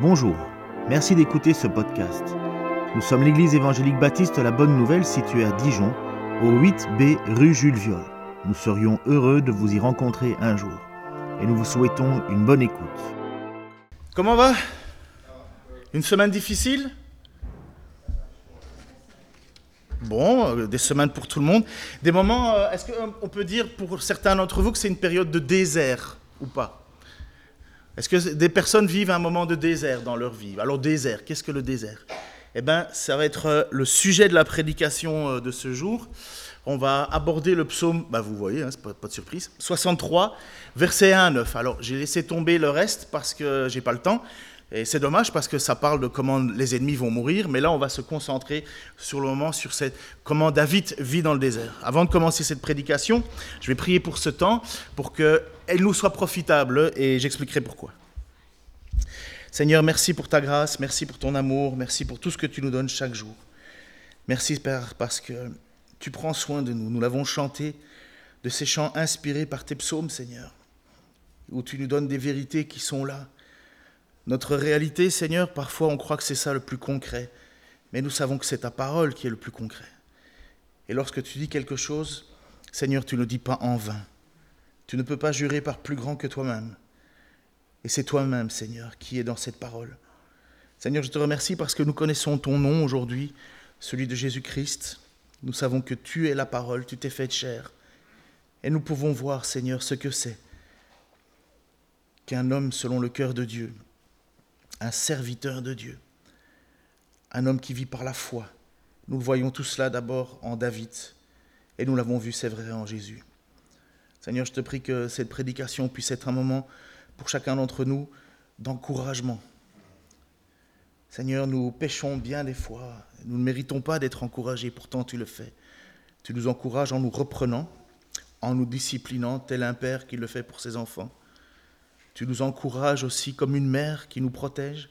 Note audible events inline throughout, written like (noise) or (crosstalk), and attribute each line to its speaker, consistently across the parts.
Speaker 1: Bonjour, merci d'écouter ce podcast. Nous sommes l'église évangélique baptiste La Bonne Nouvelle située à Dijon, au 8B rue Jules Viol. Nous serions heureux de vous y rencontrer un jour et nous vous souhaitons une bonne écoute.
Speaker 2: Comment va? Une semaine difficile? Bon, euh, des semaines pour tout le monde. Des moments, euh, est-ce qu'on peut dire pour certains d'entre vous que c'est une période de désert ou pas? Est-ce que des personnes vivent un moment de désert dans leur vie? Alors désert, qu'est-ce que le désert? Eh bien, ça va être euh, le sujet de la prédication de ce jour. On va aborder le psaume, bah vous voyez, hein, pas, pas, de surprise, 63, verset 1 à 9. Alors j'ai laissé tomber le reste parce que j'ai pas le temps. Et c'est dommage parce que ça parle de comment les ennemis vont mourir, mais là on va se concentrer sur le moment, sur cette, comment David vit dans le désert. Avant de commencer cette prédication, je vais prier pour ce temps, pour qu'elle nous soit profitable, et j'expliquerai pourquoi. Seigneur, merci pour ta grâce, merci pour ton amour, merci pour tout ce que tu nous donnes chaque jour. Merci Père parce que tu prends soin de nous. Nous l'avons chanté de ces chants inspirés par tes psaumes, Seigneur, où tu nous donnes des vérités qui sont là notre réalité, Seigneur, parfois on croit que c'est ça le plus concret, mais nous savons que c'est ta parole qui est le plus concret. Et lorsque tu dis quelque chose, Seigneur, tu ne le dis pas en vain. Tu ne peux pas jurer par plus grand que toi-même. Et c'est toi-même, Seigneur, qui est dans cette parole. Seigneur, je te remercie parce que nous connaissons ton nom aujourd'hui, celui de Jésus-Christ. Nous savons que tu es la parole, tu t'es fait chair. Et nous pouvons voir, Seigneur, ce que c'est qu'un homme selon le cœur de Dieu, un serviteur de Dieu, un homme qui vit par la foi. Nous le voyons tout cela d'abord en David, et nous l'avons vu, c'est vrai, en Jésus. Seigneur, je te prie que cette prédication puisse être un moment pour chacun d'entre nous d'encouragement. Seigneur, nous péchons bien des fois, nous ne méritons pas d'être encouragés, pourtant tu le fais. Tu nous encourages en nous reprenant, en nous disciplinant, tel un père qui le fait pour ses enfants. Tu nous encourages aussi comme une mère qui nous protège.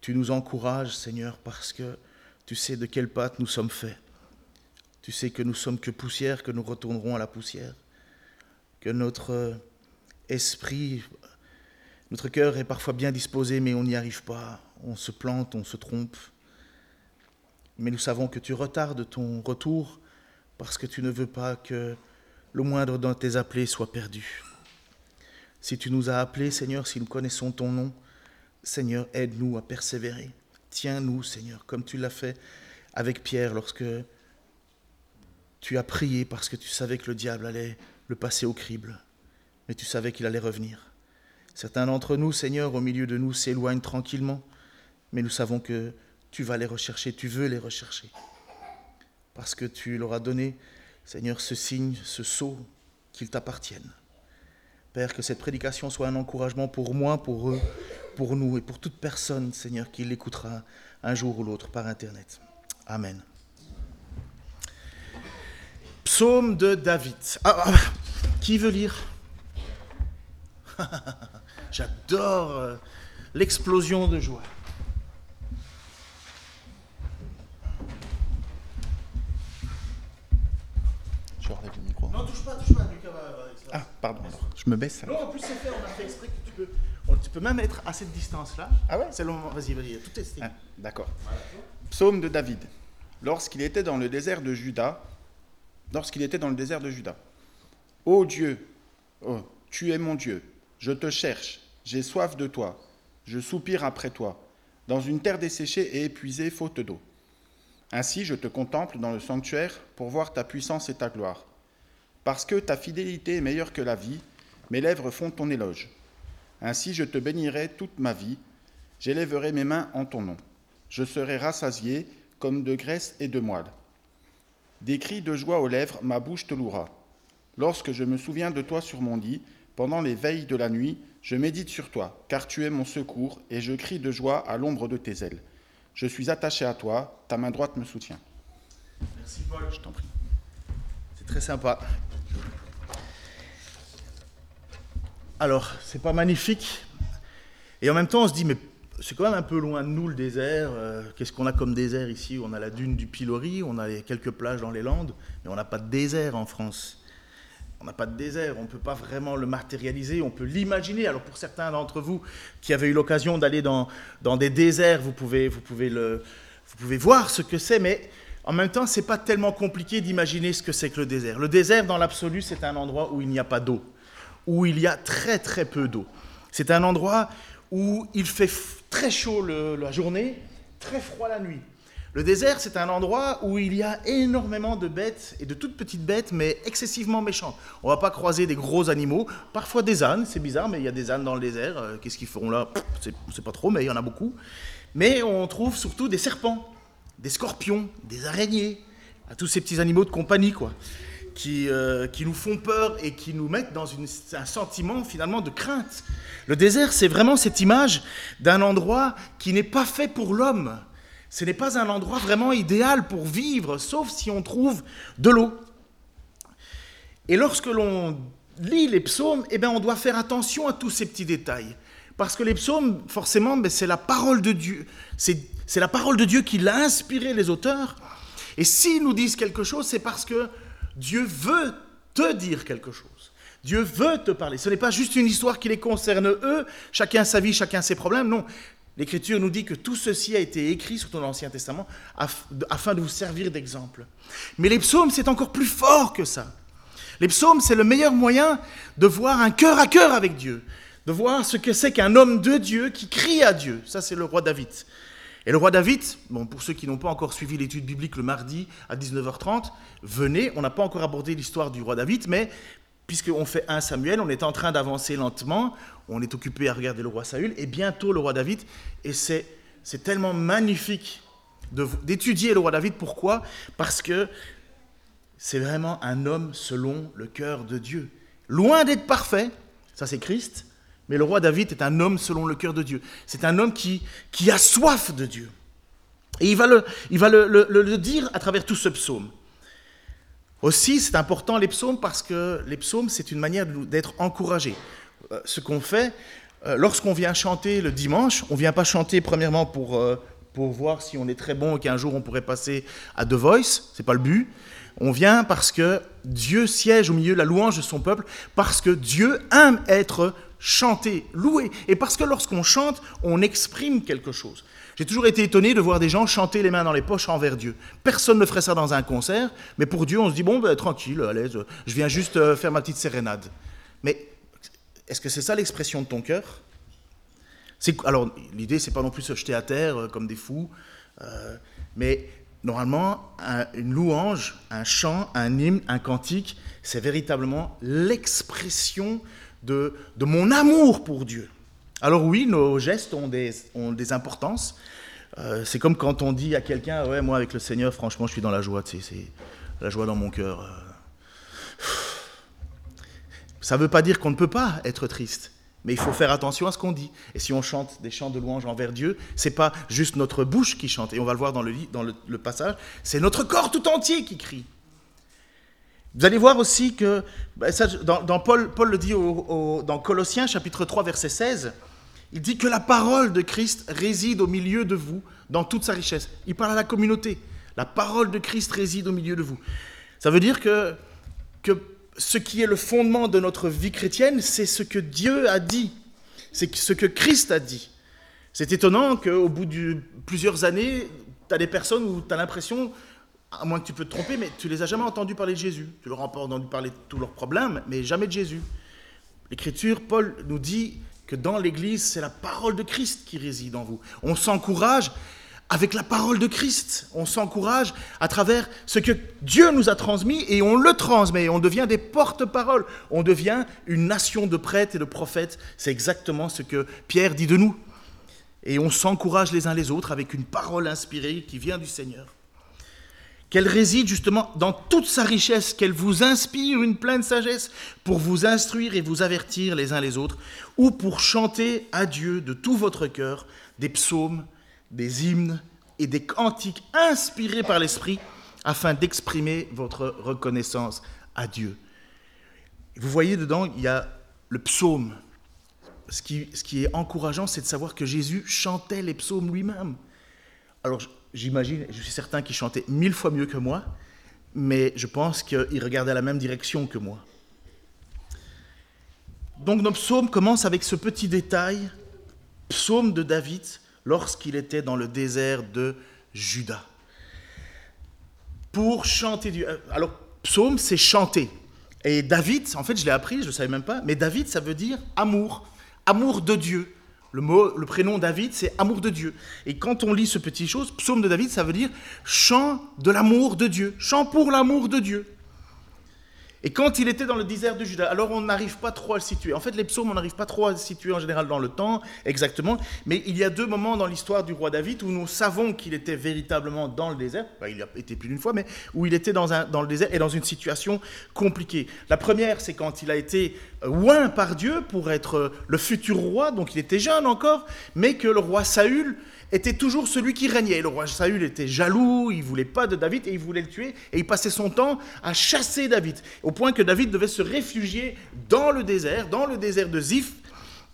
Speaker 2: Tu nous encourages, Seigneur, parce que tu sais de quelle pâte nous sommes faits. Tu sais que nous sommes que poussière, que nous retournerons à la poussière. Que notre esprit, notre cœur est parfois bien disposé, mais on n'y arrive pas. On se plante, on se trompe. Mais nous savons que tu retardes ton retour parce que tu ne veux pas que le moindre de tes appelés soit perdu. Si tu nous as appelés, Seigneur, si nous connaissons ton nom, Seigneur, aide-nous à persévérer. Tiens-nous, Seigneur, comme tu l'as fait avec Pierre lorsque tu as prié parce que tu savais que le diable allait le passer au crible, mais tu savais qu'il allait revenir. Certains d'entre nous, Seigneur, au milieu de nous, s'éloignent tranquillement, mais nous savons que tu vas les rechercher, tu veux les rechercher, parce que tu leur as donné, Seigneur, ce signe, ce sceau, qu'ils t'appartiennent. Père, que cette prédication soit un encouragement pour moi, pour eux, pour nous et pour toute personne, Seigneur, qui l'écoutera un jour ou l'autre par Internet. Amen. Psaume de David. Ah, ah, qui veut lire? (laughs) J'adore euh, l'explosion de joie.
Speaker 3: Je relève le micro.
Speaker 2: Non, touche pas, touche pas.
Speaker 3: Ah, pardon, je me baisse.
Speaker 2: Non, en plus c'est fait, on a fait exprès que tu peux, tu peux même être à cette distance-là.
Speaker 3: Ah ouais?
Speaker 2: C'est le moment, vas-y, vas-y, tout testé.
Speaker 3: Ah, D'accord. Psaume de David. Lorsqu'il était dans le désert de Juda, lorsqu'il était dans le désert de Juda. Ô Dieu, oh, tu es mon Dieu, je te cherche, j'ai soif de toi, je soupire après toi, dans une terre desséchée et épuisée, faute d'eau. Ainsi je te contemple dans le sanctuaire pour voir ta puissance et ta gloire. Parce que ta fidélité est meilleure que la vie, mes lèvres font ton éloge. Ainsi je te bénirai toute ma vie, j'élèverai mes mains en ton nom. Je serai rassasié comme de graisse et de moelle. Des cris de joie aux lèvres, ma bouche te louera. Lorsque je me souviens de toi sur mon lit, pendant les veilles de la nuit, je médite sur toi, car tu es mon secours, et je crie de joie à l'ombre de tes ailes. Je suis attaché à toi, ta main droite me soutient.
Speaker 2: Merci Paul, je t'en prie. C'est très sympa. Alors, c'est pas magnifique. Et en même temps, on se dit, mais c'est quand même un peu loin de nous le désert. Euh, Qu'est-ce qu'on a comme désert ici? On a la dune du Pilori, on a quelques plages dans les Landes, mais on n'a pas de désert en France. on n'a pas de désert, on ne peut pas vraiment le matérialiser, on peut l'imaginer. Alors pour certains d'entre vous qui avaient eu l'occasion d'aller dans, dans des déserts, vous pouvez, vous, pouvez le, vous pouvez voir ce que c'est, mais en même temps, ce n'est pas tellement compliqué d'imaginer ce que c'est que le désert. Le désert, dans l'absolu, c'est un endroit où il n'y a pas d'eau, où il y a très très peu d'eau. C'est un endroit où il fait très chaud la journée, très froid la nuit. Le désert, c'est un endroit où il y a énormément de bêtes, et de toutes petites bêtes, mais excessivement méchantes. On va pas croiser des gros animaux, parfois des ânes, c'est bizarre, mais il y a des ânes dans le désert. Euh, qu'est-ce qu'ils feront là? Sait pas trop, mais il y en a beaucoup. Mais on trouve surtout des serpents, des scorpions, des araignées, à tous ces petits animaux de compagnie, quoi, qui, euh, qui nous font peur et qui nous mettent dans un sentiment finalement de crainte. Le désert, c'est vraiment cette image d'un endroit qui n'est pas fait pour l'homme ce n'est pas un endroit vraiment idéal pour vivre, sauf si on trouve de l'eau. Et lorsque l'on lit les psaumes, eh bien, on doit faire attention à tous ces petits détails. Parce que les psaumes, forcément, ben, c'est la parole de Dieu. C'est la parole de Dieu qui l'a inspiré les auteurs. Et s'ils nous disent quelque chose, c'est parce que Dieu veut te dire quelque chose. Dieu veut te parler. Ce n'est pas juste une histoire qui les concerne eux, chacun sa vie, chacun ses problèmes. Non, L'Écriture nous dit que tout ceci a été écrit, surtout dans l'Ancien Testament, afin de vous servir d'exemple. Mais les psaumes, c'est encore plus fort que ça. Les psaumes, c'est le meilleur moyen de voir un cœur à cœur avec Dieu, de voir ce que c'est qu'un homme de Dieu qui crie à Dieu. Ça, c'est le roi David. Et le roi David, bon, pour ceux qui n'ont pas encore suivi l'étude biblique le mardi à 19h30, venez, on n'a pas encore abordé l'histoire du roi David, mais puisqu'on fait un Samuel, on est en train d'avancer lentement, on est occupé à regarder le roi Saül, et bientôt le roi David, et c'est, c'est tellement magnifique d'étudier le roi David. Pourquoi? Parce que c'est vraiment un homme selon le cœur de Dieu. Loin d'être parfait, ça c'est Christ, mais le roi David est un homme selon le cœur de Dieu. C'est un homme qui, qui a soif de Dieu. Et il va, le, il va le, le dire à travers tout ce psaume. Aussi, c'est important les psaumes parce que les psaumes, c'est une manière d'être encouragé. Euh, ce qu'on fait, euh, lorsqu'on vient chanter le dimanche, on ne vient pas chanter premièrement pour, euh, pour voir si on est très bon et qu'un jour on pourrait passer à The Voice, c'est pas le but. On vient parce que Dieu siège au milieu de la louange de son peuple, parce que Dieu aime être chanté, loué, et parce que lorsqu'on chante, on exprime quelque chose. J'ai toujours été étonné de voir des gens chanter les mains dans les poches envers Dieu. Personne ne ferait ça dans un concert, mais pour Dieu, on se dit, bon, ben, tranquille, à l'aise, je viens juste euh, faire ma petite sérénade. Mais est-ce que c'est ça l'expression de ton cœur? Alors, l'idée, c'est pas non plus se jeter à terre euh, comme des fous, euh, mais normalement, une louange, un chant, un hymne, un cantique, c'est véritablement l'expression de, mon amour pour Dieu. Alors oui, nos gestes ont des, ont des importances. Euh, c'est comme quand on dit à quelqu'un, ouais, moi avec le Seigneur, franchement, je suis dans la joie, c'est la joie dans mon cœur. Euh. Ça ne veut pas dire qu'on ne peut pas être triste, mais il faut faire attention à ce qu'on dit. Et si on chante des chants de louange envers Dieu, c'est pas juste notre bouche qui chante, et on va le voir dans le, dans le, passage, c'est notre corps tout entier qui crie. Vous allez voir aussi que, ben, dans, Paul, Paul le dit dans Colossiens chapitre 3 verset 16, il dit que la parole de Christ réside au milieu de vous dans toute sa richesse. Il parle à la communauté. La parole de Christ réside au milieu de vous. Ça veut dire que, que ce qui est le fondement de notre vie chrétienne, c'est ce que Dieu a dit. C'est ce que Christ a dit. C'est étonnant qu'au bout de plusieurs années, tu as des personnes où tu as l'impression, à moins que tu peux te tromper, mais tu les as jamais entendues parler de Jésus. Tu leur as pas entendu parler de tous leurs problèmes, mais jamais de Jésus. L'Écriture, Paul nous dit que dans l'Église, c'est la parole de Christ qui réside en vous. On s'encourage avec la parole de Christ. On s'encourage à travers ce que Dieu nous a transmis et on le transmet. On devient des porte-paroles. On devient une nation de prêtres et de prophètes. C'est exactement ce que Pierre dit de nous. Et on s'encourage les uns les autres avec une parole inspirée qui vient du Seigneur qu'elle réside justement dans toute sa richesse, qu'elle vous inspire une pleine sagesse pour vous instruire et vous avertir les uns les autres, ou pour chanter à Dieu de tout votre cœur des psaumes, des hymnes et des cantiques inspirés par l'Esprit, afin d'exprimer votre reconnaissance à Dieu. Vous voyez dedans, il y a le psaume. Ce qui, ce qui est encourageant, c'est de savoir que Jésus chantait les psaumes lui-même. Alors, j'imagine, je suis certain qu'il chantait mille fois mieux que moi, mais je pense qu'il regardait la même direction que moi. Donc nos psaumes commencent avec ce petit détail, psaume de David lorsqu'il était dans le désert de Juda. Pour chanter du... Alors, psaume, c'est chanter. Et David, en fait, je l'ai appris, je ne savais même pas, mais David, ça veut dire amour, amour de Dieu. Le, prénom David, c'est amour de Dieu. Et quand on lit ce petit chose, psaume de David, ça veut dire chant de l'amour de Dieu, chant pour l'amour de Dieu. Et quand il était dans le désert de Juda, alors on n'arrive pas trop à le situer. En fait, les psaumes, on n'arrive pas trop à le situer en général dans le temps, exactement. Mais il y a deux moments dans l'histoire du roi David où nous savons qu'il était véritablement dans le désert. il y a été plus d'une fois, mais où il était dans, dans le désert et dans une situation compliquée. La première, c'est quand il a été oint par Dieu pour être le futur roi, donc il était jeune encore, mais que le roi Saül était toujours celui qui régnait. Le roi Saül était jaloux, il voulait pas de David et il voulait le tuer. Et il passait son temps à chasser David, au point que David devait se réfugier dans le désert, dans le désert de Ziph,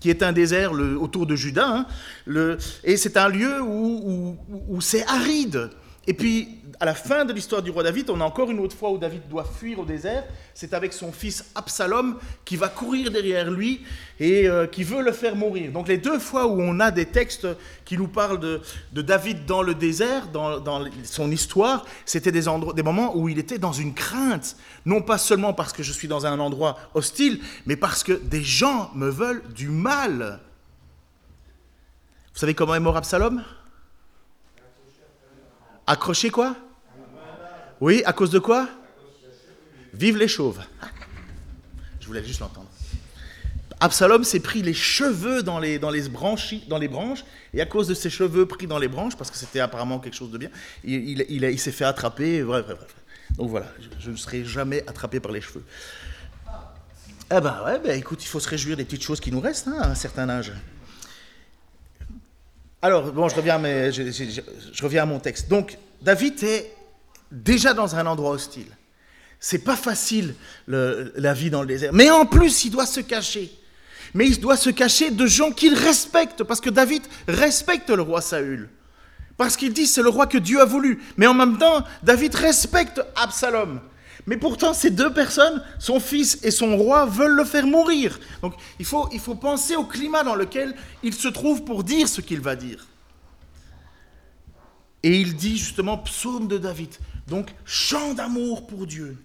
Speaker 2: qui est un désert autour de Juda. Hein. et c'est un lieu où c'est aride. Et puis, à la fin de l'histoire du roi David, on a encore une autre fois où David doit fuir au désert. C'est avec son fils Absalom qui va courir derrière lui et euh, qui veut le faire mourir. Donc les deux fois où on a des textes qui nous parlent de, David dans le désert, dans, son histoire, c'était des, des moments où il était dans une crainte. Non pas seulement parce que je suis dans un endroit hostile, mais parce que des gens me veulent du mal. Vous savez comment est mort Absalom? Accroché quoi? Oui, à cause de quoi? Vive les chauves. Je voulais juste l'entendre. Absalom s'est pris les cheveux dans les, dans, les branches, dans les branches, et à cause de ses cheveux pris dans les branches, parce que c'était apparemment quelque chose de bien, il, s'est fait attraper, bref, bref, bref. Donc voilà, je, ne serai jamais attrapé par les cheveux. Eh ben ouais, ben écoute, il faut se réjouir des petites choses qui nous restent hein, à un certain âge. Alors, bon, je reviens, je, reviens à mon texte. Donc, David est déjà dans un endroit hostile. C'est pas facile la vie dans le désert. Mais en plus, il doit se cacher. Mais il doit se cacher de gens qu'il respecte, parce que David respecte le roi Saül. Parce qu'il dit c'est le roi que Dieu a voulu. Mais en même temps, David respecte Absalom. Mais pourtant, ces deux personnes, son fils et son roi, veulent le faire mourir. Donc il faut, il faut penser au climat dans lequel il se trouve pour dire ce qu'il va dire. Et il dit justement psaume de David, donc chant d'amour pour Dieu.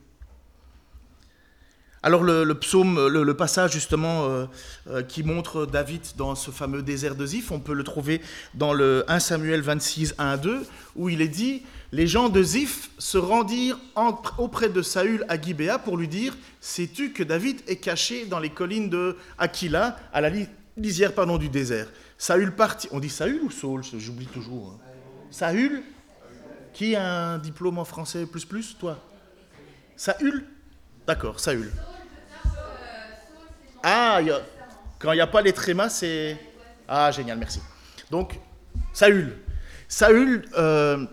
Speaker 2: Alors le, psaume, le, passage justement euh, euh, qui montre David dans ce fameux désert de Ziph, on peut le trouver dans le 1 Samuel 26, 1 2, où il est dit les gens de Ziph se rendirent auprès de Saül à Gibéa pour lui dire Sais-tu que David est caché dans les collines de Aquila, à la lisière pardon, du désert? Saül partit. On dit Saül ou Saul? J'oublie toujours. Hein. Saül? Qui a un diplôme en français plus plus Toi? Saül? D'accord, Saül. Ah, quand il n'y a pas les trémas, c'est. Ah, génial, merci. Donc, Saül. Saül euh,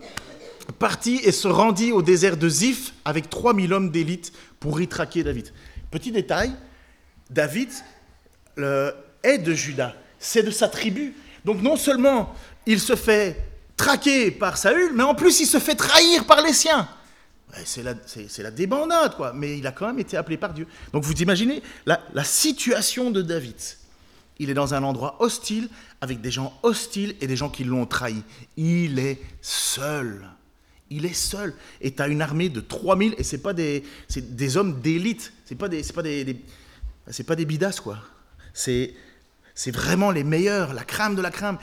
Speaker 2: partit et se rendit au désert de Ziph avec 3000 hommes d'élite pour y traquer David. Petit détail, David est de Juda, c'est de sa tribu. Donc non seulement il se fait traquer par Saül, mais en plus il se fait trahir par les siens. C'est la, débandade, quoi. Mais il a quand même été appelé par Dieu. Donc vous imaginez la situation de David. Il est dans un endroit hostile, avec des gens hostiles et des gens qui l'ont trahi. Il est seul. Il est seul. Et tu as une armée de 3000, et ce pas des, des hommes d'élite. Ce pas des, pas des, c'est pas des bidasses, quoi. C'est, c'est vraiment les meilleurs, la crème de la crème.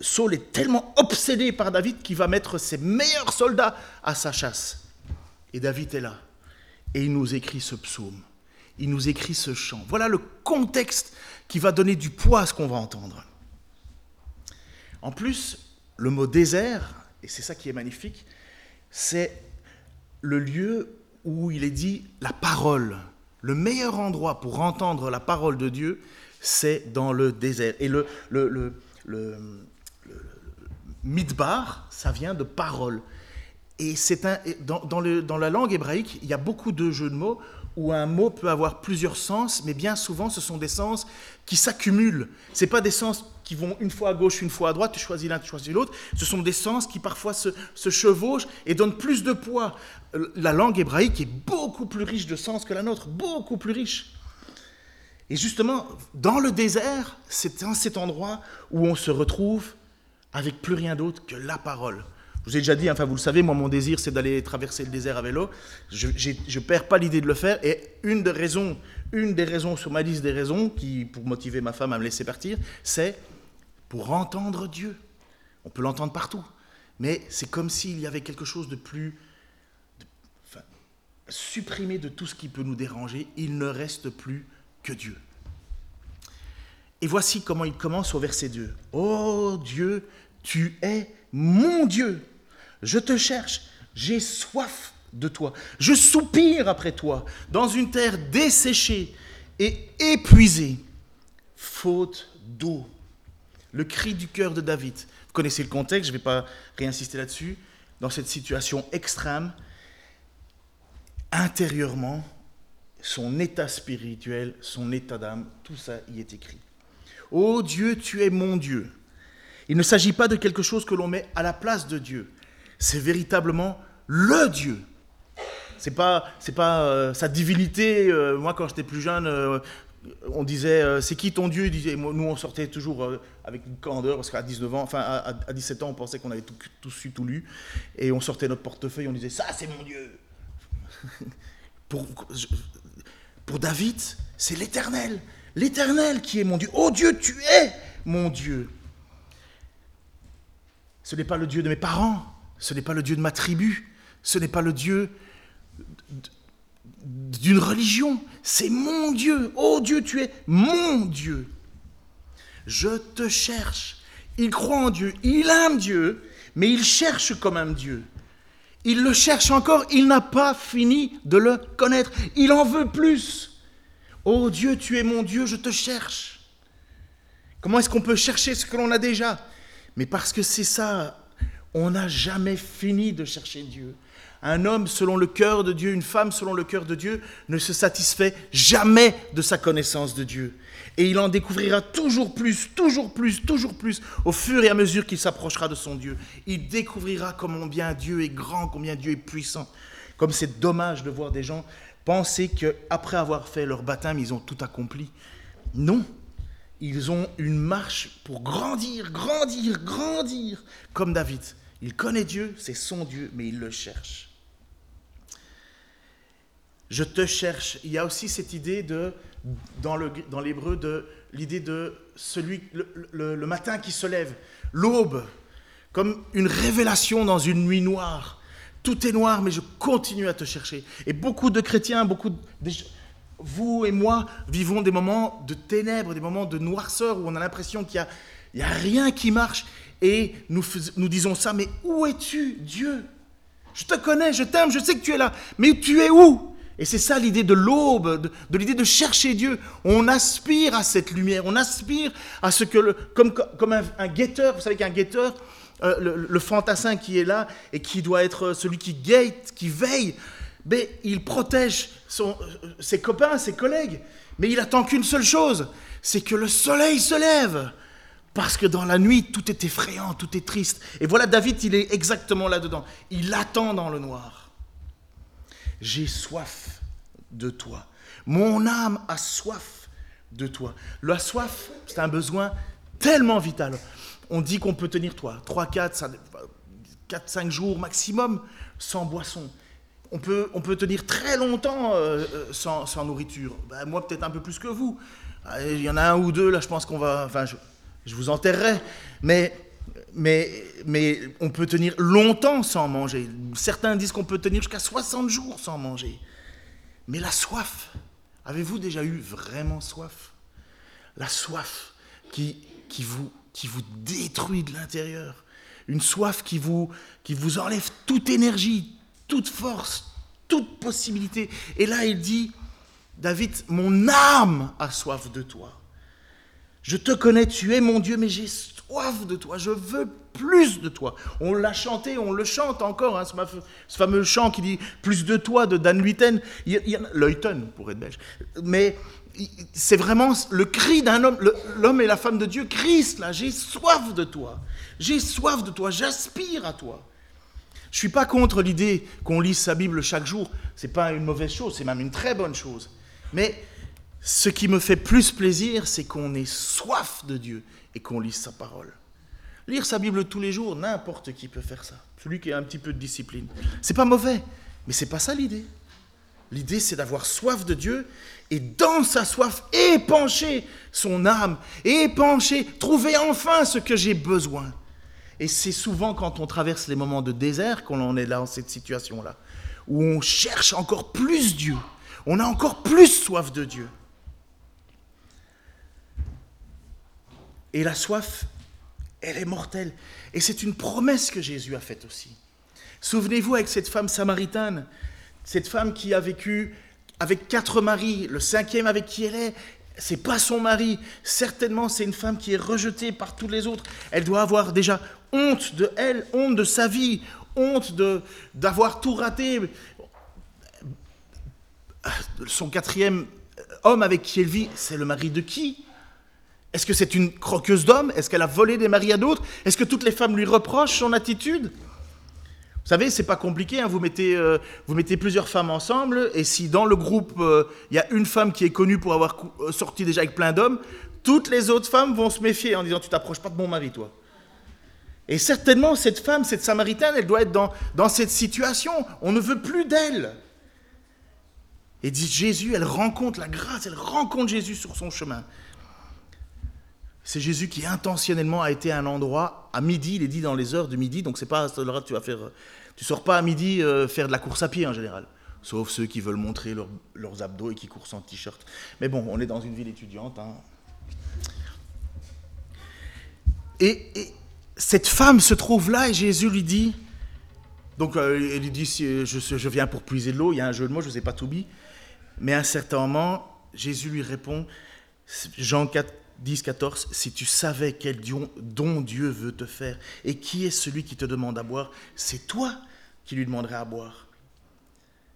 Speaker 2: Saul est tellement obsédé par David qu'il va mettre ses meilleurs soldats à sa chasse. Et David est là. Et il nous écrit ce psaume. Il nous écrit ce chant. Voilà le contexte qui va donner du poids à ce qu'on va entendre. En plus, le mot désert, et c'est ça qui est magnifique, c'est le lieu où il est dit la parole. Le meilleur endroit pour entendre la parole de Dieu, c'est dans le désert. Et le, midbar, ça vient de parole. Et c'est un, dans, la langue hébraïque, il y a beaucoup de jeux de mots où un mot peut avoir plusieurs sens, mais bien souvent, ce sont des sens qui s'accumulent. Ce pas des sens qui vont une fois à gauche, une fois à droite, tu choisis l'un, tu choisis l'autre. Ce sont des sens qui parfois se, chevauchent et donnent plus de poids. La langue hébraïque est beaucoup plus riche de sens que la nôtre, beaucoup plus riche. Et justement, dans le désert, c'est dans cet endroit où on se retrouve avec plus rien d'autre que la parole. Je vous ai déjà dit, enfin vous le savez, moi mon désir c'est d'aller traverser le désert à vélo. Je ne perds pas l'idée de le faire. Et une des raisons, une des raisons sur ma liste des raisons qui, pour motiver ma femme à me laisser partir, c'est pour entendre Dieu. On peut l'entendre partout. Mais c'est comme s'il y avait quelque chose de plus supprimé de tout ce qui peut nous déranger. Il ne reste plus que Dieu. Et voici comment il commence au verset 2. Oh Dieu, tu es mon Dieu. Je te cherche, j'ai soif de toi. Je soupire après toi dans une terre desséchée et épuisée, faute d'eau. Le cri du cœur de David. Vous connaissez le contexte, je ne vais pas réinsister là-dessus. Dans cette situation extrême, intérieurement, son état spirituel, son état d'âme, tout ça y est écrit. Ô oh Dieu, tu es mon Dieu. Il ne s'agit pas de quelque chose que l'on met à la place de Dieu. C'est véritablement le Dieu. C'est pas, pas euh, sa divinité. Euh, moi, quand j'étais plus jeune, euh, on disait c'est qui ton Dieu? Nous, on sortait toujours avec une candeur parce qu'à 19 ans, enfin à, 17 ans, on pensait qu'on avait tout, tout su, tout lu, et on sortait notre portefeuille, on disait ça, c'est mon Dieu. (laughs) pour, pour David, c'est l'Éternel. L'Éternel qui est mon Dieu. Oh Dieu, tu es mon Dieu. Ce n'est pas le Dieu de mes parents, ce n'est pas le Dieu de ma tribu, ce n'est pas le Dieu d'une religion, c'est mon Dieu. Oh Dieu, tu es mon Dieu. Je te cherche. Il croit en Dieu, il aime Dieu, mais il cherche comme un Dieu. Il le cherche encore, il n'a pas fini de le connaître. Il en veut plus. Oh Dieu, tu es mon Dieu, je te cherche. Comment est-ce qu'on peut chercher ce que l'on a déjà? Mais parce que c'est ça, on n'a jamais fini de chercher Dieu. Un homme selon le cœur de Dieu, une femme selon le cœur de Dieu, ne se satisfait jamais de sa connaissance de Dieu. Et il en découvrira toujours plus, toujours plus, toujours plus, au fur et à mesure qu'il s'approchera de son Dieu. Il découvrira combien Dieu est grand, combien Dieu est puissant. Comme c'est dommage de voir des gens penser qu'après avoir fait leur baptême, ils ont tout accompli. Non, ils ont une marche pour grandir, grandir, grandir, comme David. Il connaît Dieu, c'est son Dieu, mais il le cherche. Je te cherche. Il y a aussi cette idée de, dans l'hébreu, dans de l'idée de celui, le, matin qui se lève, l'aube, comme une révélation dans une nuit noire. Tout est noir, mais je continue à te chercher. Et beaucoup de chrétiens, beaucoup de, vous et moi vivons des moments de ténèbres, des moments de noirceur où on a l'impression qu'il n'y a, a, rien qui marche. Et nous, nous disons ça, mais où es-tu, Dieu? Je te connais, je t'aime, je sais que tu es là, mais tu es où? Et c'est ça l'idée de l'aube, de, l'idée de chercher Dieu. On aspire à cette lumière, on aspire à ce que, comme, un, guetteur, vous savez qu'un guetteur, euh, le, fantassin qui est là et qui doit être celui qui guette, qui veille, mais il protège euh, ses copains, ses collègues. Mais il attend qu'une seule chose, c'est que le soleil se lève. Parce que dans la nuit, tout est effrayant, tout est triste. Et voilà, David, il est exactement là-dedans. Il attend dans le noir. J'ai soif de toi. Mon âme a soif de toi. La soif, c'est un besoin tellement vital. On dit qu'on peut tenir toi, 3, 4, 4, 5 jours maximum sans boisson. On peut, on peut tenir très longtemps euh, euh, sans, sans, nourriture. Ben, moi, peut-être un peu plus que vous. Il y en a un ou deux, là, je pense qu'on va. Enfin, je, je vous enterrerai. Mais, mais, mais on peut tenir longtemps sans manger. Certains disent qu'on peut tenir jusqu'à 60 jours sans manger. Mais la soif, avez-vous déjà eu vraiment soif? La soif qui, qui, vous, qui vous détruit de l'intérieur. Une soif qui vous, qui vous enlève toute énergie, toute force, toute possibilité. Et là, il dit, David, mon âme a soif de toi. Je te connais, tu es mon Dieu, mais j'ai soif de toi, je veux plus de toi. On l'a chanté, on le chante encore, hein, ce, fameux chant qui dit plus de toi de Dan Luiten, Leuten pour être belge. Mais c'est vraiment le cri d'un homme, l'homme et la femme de Dieu, Christ, là, j'ai soif de toi, j'ai soif de toi, j'aspire à toi. Je suis pas contre l'idée qu'on lise sa Bible chaque jour, c'est pas une mauvaise chose, c'est même une très bonne chose. Mais ce qui me fait plus plaisir, c'est qu'on ait soif de Dieu et qu'on lise sa parole. Lire sa Bible tous les jours, n'importe qui peut faire ça. Celui qui a un petit peu de discipline. C'est pas mauvais, mais c'est pas ça l'idée. L'idée, c'est d'avoir soif de Dieu et dans sa soif, épancher son âme, épancher, trouver enfin ce que j'ai besoin. Et c'est souvent quand on traverse les moments de désert qu'on en est là, dans cette situation-là, où on cherche encore plus Dieu. On a encore plus soif de Dieu. Et la soif, elle est mortelle. Et c'est une promesse que Jésus a faite aussi. Souvenez-vous avec cette femme samaritaine, cette femme qui a vécu avec quatre maris, le cinquième avec qui elle est, c'est pas son mari. Certainement, c'est une femme qui est rejetée par tous les autres. Elle doit avoir déjà honte de elle, honte de sa vie, honte de d'avoir tout raté. Son quatrième homme avec qui elle vit, c'est le mari de qui? Est-ce que c'est une croqueuse d'hommes? Est-ce qu'elle a volé des maris à d'autres? Est-ce que toutes les femmes lui reprochent son attitude? Vous savez, c'est pas compliqué. Hein. Vous, mettez, euh, vous mettez plusieurs femmes ensemble, et si dans le groupe euh, il y a une femme qui est connue pour avoir euh, sorti déjà avec plein d'hommes, toutes les autres femmes vont se méfier en disant tu t'approches pas de mon mari, toi. Et certainement, cette femme, cette samaritaine, elle doit être dans, dans cette situation. On ne veut plus d'elle. Et dit Jésus, elle rencontre la grâce, elle rencontre Jésus sur son chemin. C'est Jésus qui intentionnellement a été à un endroit à midi, il est dit dans les heures de midi, donc c'est pas là tu vas faire. Tu sors pas à midi euh, faire de la course à pied en général, sauf ceux qui veulent montrer leurs abdos et qui courent sans t-shirt. Mais bon, on est dans une ville étudiante. Hein. Et, cette femme se trouve là et Jésus lui dit, donc euh, il lui dit, je, je, viens pour puiser de l'eau, il y a un jeu de mots, je ne sais pas tout dit, mais à un certain moment, Jésus lui répond, Jean 4, 10, 14, si tu savais quel don Dieu veut te faire, et qui est celui qui te demande à boire, c'est toi qui lui demanderais à boire.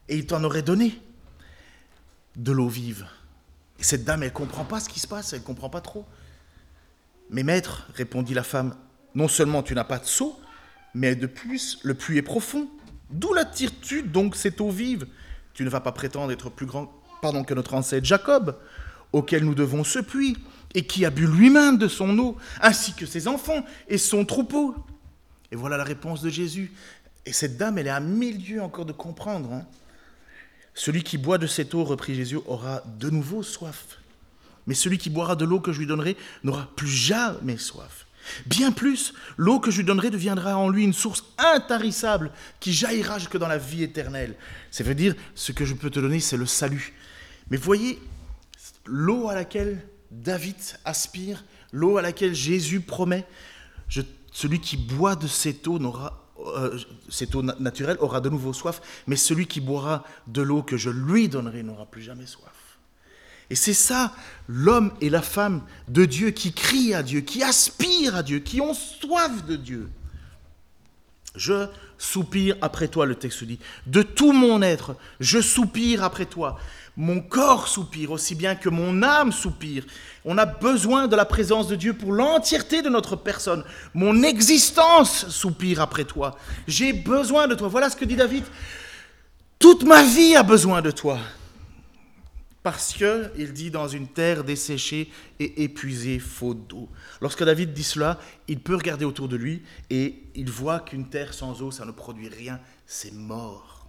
Speaker 2: Et il t'en aurait donné de l'eau vive. Et cette dame, elle ne comprend pas ce qui se passe, elle ne comprend pas trop. Mais maître, répondit la femme, non seulement tu n'as pas de seau, mais de plus, le puits est profond. D'où la tires-tu donc cette eau vive? Tu ne vas pas prétendre être plus grand pardon, que notre ancêtre Jacob, auquel nous devons ce puits et qui a bu lui-même de son eau, ainsi que ses enfants et son troupeau. Et voilà la réponse de Jésus. Et cette dame, elle est à milieu encore de comprendre. Hein. Celui qui boit de cette eau, reprit Jésus, aura de nouveau soif. Mais celui qui boira de l'eau que je lui donnerai n'aura plus jamais soif. Bien plus, l'eau que je lui donnerai deviendra en lui une source intarissable qui jaillira jusque dans la vie éternelle. Ça veut dire, ce que je peux te donner, c'est le salut. Mais voyez, l'eau à laquelle David aspire, l'eau à laquelle Jésus promet. celui qui boit de cette eau euh, naturelle aura de nouveau soif, mais celui qui boira de l'eau que je lui donnerai n'aura plus jamais soif. Et c'est ça, l'homme et la femme de Dieu qui crient à Dieu, qui aspirent à Dieu, qui ont soif de Dieu. Je soupire après toi, le texte dit. De tout mon être, je soupire après toi. Mon corps soupire aussi bien que mon âme soupire. On a besoin de la présence de Dieu pour l'entièreté de notre personne. Mon existence soupire après toi. J'ai besoin de toi. Voilà ce que dit David. Toute ma vie a besoin de toi. Parce que, il dit, dans une terre desséchée et épuisée, faute d'eau. Lorsque David dit cela, il peut regarder autour de lui et il voit qu'une terre sans eau, ça ne produit rien. C'est mort.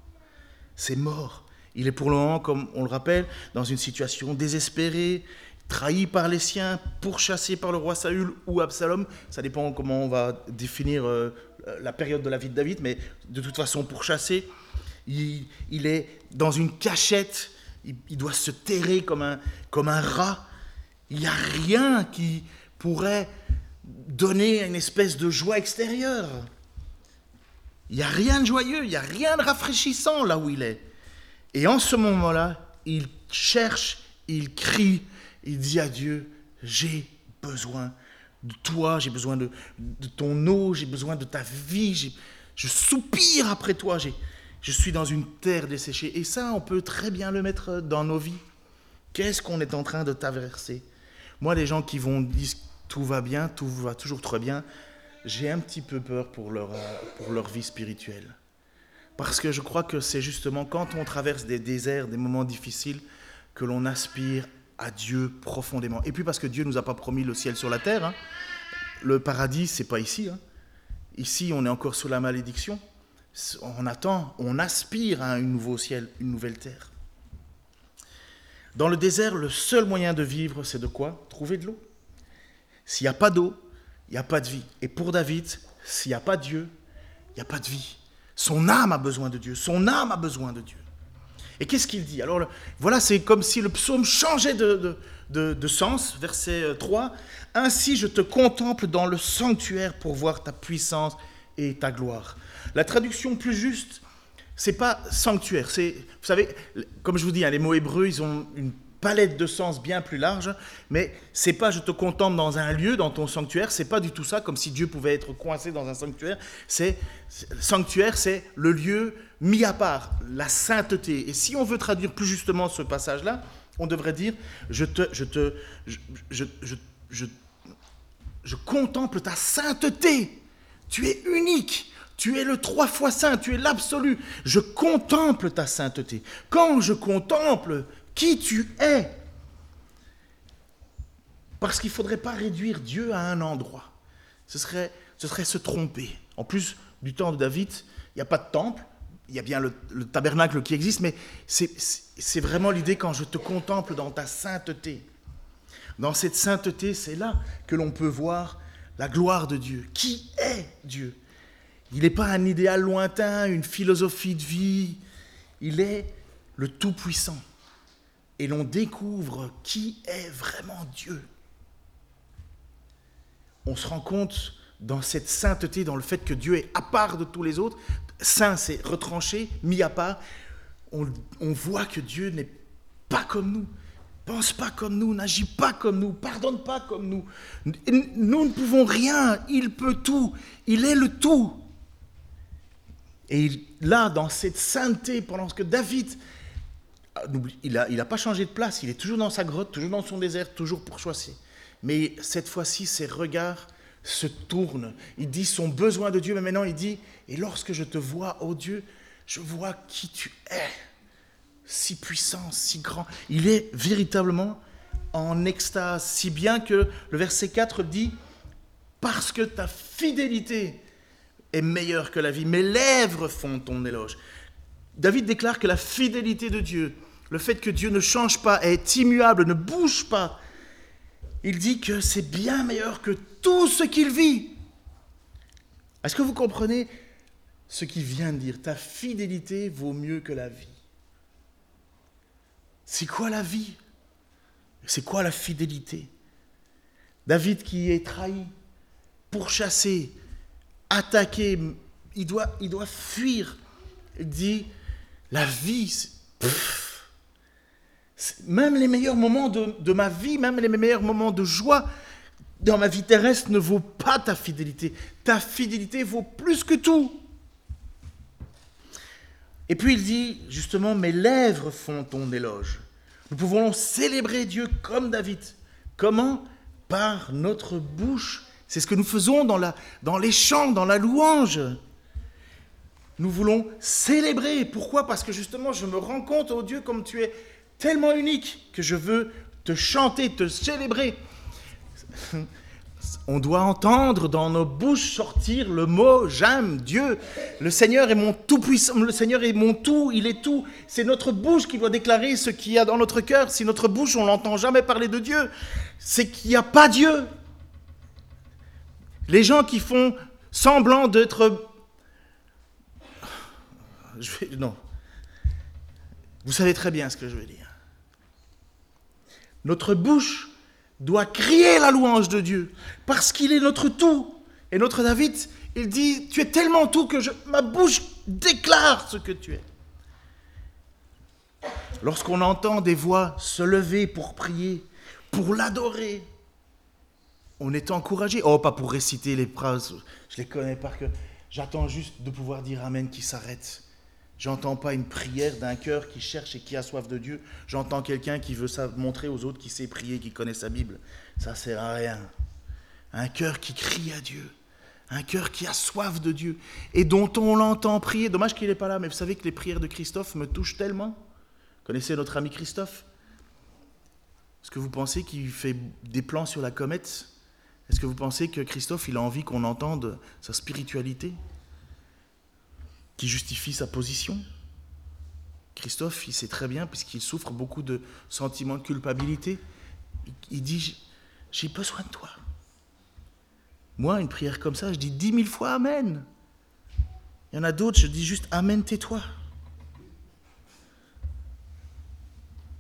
Speaker 2: C'est mort. Il est pour le moment, comme on le rappelle, dans une situation désespérée, trahi par les siens, pourchassé par le roi Saül ou Absalom. Ça dépend comment on va définir euh, la période de la vie de David, mais de toute façon pourchassé. Il, il est dans une cachette, il, doit se terrer comme un, comme un rat. Il n'y a rien qui pourrait donner une espèce de joie extérieure. Il n'y a rien de joyeux, il n'y a rien de rafraîchissant là où il est. Et en ce moment-là, il cherche, il crie, il dit à Dieu, j'ai besoin de toi, j'ai besoin de, ton eau, j'ai besoin de ta vie, je soupire après toi, je suis dans une terre desséchée. Et ça, on peut très bien le mettre dans nos vies. Qu'est-ce qu'on est en train de traverser? Moi, les gens qui vont dire tout va bien, tout va toujours très bien, j'ai un petit peu peur pour leur, pour leur vie spirituelle. Parce que je crois que c'est justement quand on traverse des déserts, des moments difficiles, que l'on aspire à Dieu profondément. Et puis parce que Dieu ne nous a pas promis le ciel sur la terre. hein. Le paradis, c'est pas ici. hein. Ici, on est encore sous la malédiction. On attend, on aspire à un nouveau ciel, une nouvelle terre. Dans le désert, le seul moyen de vivre, c'est de quoi? Trouver de l'eau. S'il n'y a pas d'eau, il n'y a pas de vie. Et pour David, s'il n'y a pas Dieu, il n'y a pas de vie. Son âme a besoin de Dieu. Son âme a besoin de Dieu. Et qu'est-ce qu'il dit Alors voilà, c'est comme si le psaume changeait de, de- de- sens. Verset euh, 3. Ainsi je te contemple dans le sanctuaire pour voir ta puissance et ta gloire. La traduction plus juste, c'est pas sanctuaire. C'est, vous savez, comme je vous dis, hein, les mots hébreux, ils ont une palette de sens bien plus large, mais c'est pas je te contemple dans un lieu, dans ton sanctuaire, c'est pas du tout ça, comme si Dieu pouvait être coincé dans un sanctuaire. C'est sanctuaire, c'est le lieu mis à part, la sainteté. Et si on veut traduire plus justement ce passage-là, on devrait dire je te, je te, je, je, je- je contemple ta sainteté. Tu es unique. Tu es le trois fois saint. Tu es l'absolu. Je contemple ta sainteté. Quand je contemple qui tu es, parce qu'il ne faudrait pas réduire Dieu à un endroit. Ce serait, ce serait se tromper. En plus, du temps de David, il n'y a pas de temple. Il y a bien le, le tabernacle qui existe, mais c'est vraiment l'idée quand je te contemple dans ta sainteté. Dans cette sainteté, c'est là que l'on peut voir la gloire de Dieu. Qui est Dieu? Il n'est pas un idéal lointain, une philosophie de vie. Il est le Tout-Puissant. Et l'on découvre qui est vraiment Dieu. On se rend compte dans cette sainteté, dans le fait que Dieu est à part de tous les autres. Saint, c'est retranché, mis à part. On, voit que Dieu n'est pas comme nous, pense pas comme nous, n'agit pas comme nous, pardonne pas comme nous. Nous ne pouvons rien, il peut tout, il est le tout. Et là, dans cette sainteté, pendant que David, il n'a il a pas changé de place, il est toujours dans sa grotte, toujours dans son désert, toujours pour choisir. Mais cette fois-ci, ses regards se tournent. Il dit son besoin de Dieu, mais maintenant il dit, et lorsque je te vois, ô Dieu, je vois qui tu es, si puissant, si grand. Il est véritablement en extase, si bien que le verset 4 dit, parce que ta fidélité est meilleure que la vie, mes lèvres font ton éloge. David déclare que la fidélité de Dieu, le fait que Dieu ne change pas, est immuable, ne bouge pas, il dit que c'est bien meilleur que tout ce qu'il vit. Est-ce que vous comprenez ce qu'il vient de dire? Ta fidélité vaut mieux que la vie. C'est quoi la vie? C'est quoi la fidélité? David qui est trahi, pourchassé, attaqué, il doit, fuir. Il dit, la vie, même les meilleurs moments de, ma vie, même les meilleurs moments de joie dans ma vie terrestre ne vaut pas ta fidélité. Ta fidélité vaut plus que tout. Et puis il dit, justement, mes lèvres font ton éloge. Nous pouvons célébrer Dieu comme David. Comment? Par notre bouche. C'est ce que nous faisons dans, la, dans les chants, dans la louange. Nous voulons célébrer. Pourquoi? Parce que justement, je me rends compte, oh Dieu, comme tu es tellement unique, que je veux te chanter, te célébrer. On doit entendre dans nos bouches sortir le mot j'aime Dieu. Le Seigneur est mon tout puissant, le Seigneur est mon tout, il est tout. C'est notre bouche qui doit déclarer ce qu'il y a dans notre cœur. Si notre bouche, on n'entend jamais parler de Dieu, c'est qu'il n'y a pas Dieu. Les gens qui font semblant d'être... Je vais... Non. Vous savez très bien ce que je veux dire. Notre bouche doit crier la louange de Dieu, parce qu'il est notre tout. Et notre David, il dit, tu es tellement tout que ma bouche déclare ce que tu es. Lorsqu'on entend des voix se lever pour prier, pour l'adorer, on est encouragé. Oh, pas pour réciter les phrases, je les connais par que J'attends juste de pouvoir dire Amen qui s'arrête. J'entends pas une prière d'un cœur qui cherche et qui a soif de Dieu. J'entends quelqu'un qui veut montrer aux autres qui sait prier, qui connaît sa Bible. Ça sert à rien. Un cœur qui crie à Dieu. Un cœur qui a soif de Dieu et dont on l'entend prier. Dommage qu'il n'est pas là, mais vous savez que les prières de Christophe me touchent tellement. Vous connaissez notre ami Christophe? Est-ce que vous pensez qu'il fait des plans sur la comète? Est-ce que vous pensez que Christophe, a envie qu'on entende sa spiritualité? Qui justifie sa position Christophe, il sait très bien, puisqu'il souffre beaucoup de sentiments de culpabilité, il dit, j'ai besoin de toi. Moi, une prière comme ça, je dis dix mille fois Amen. Il y en a d'autres, je dis juste Amen, tais-toi.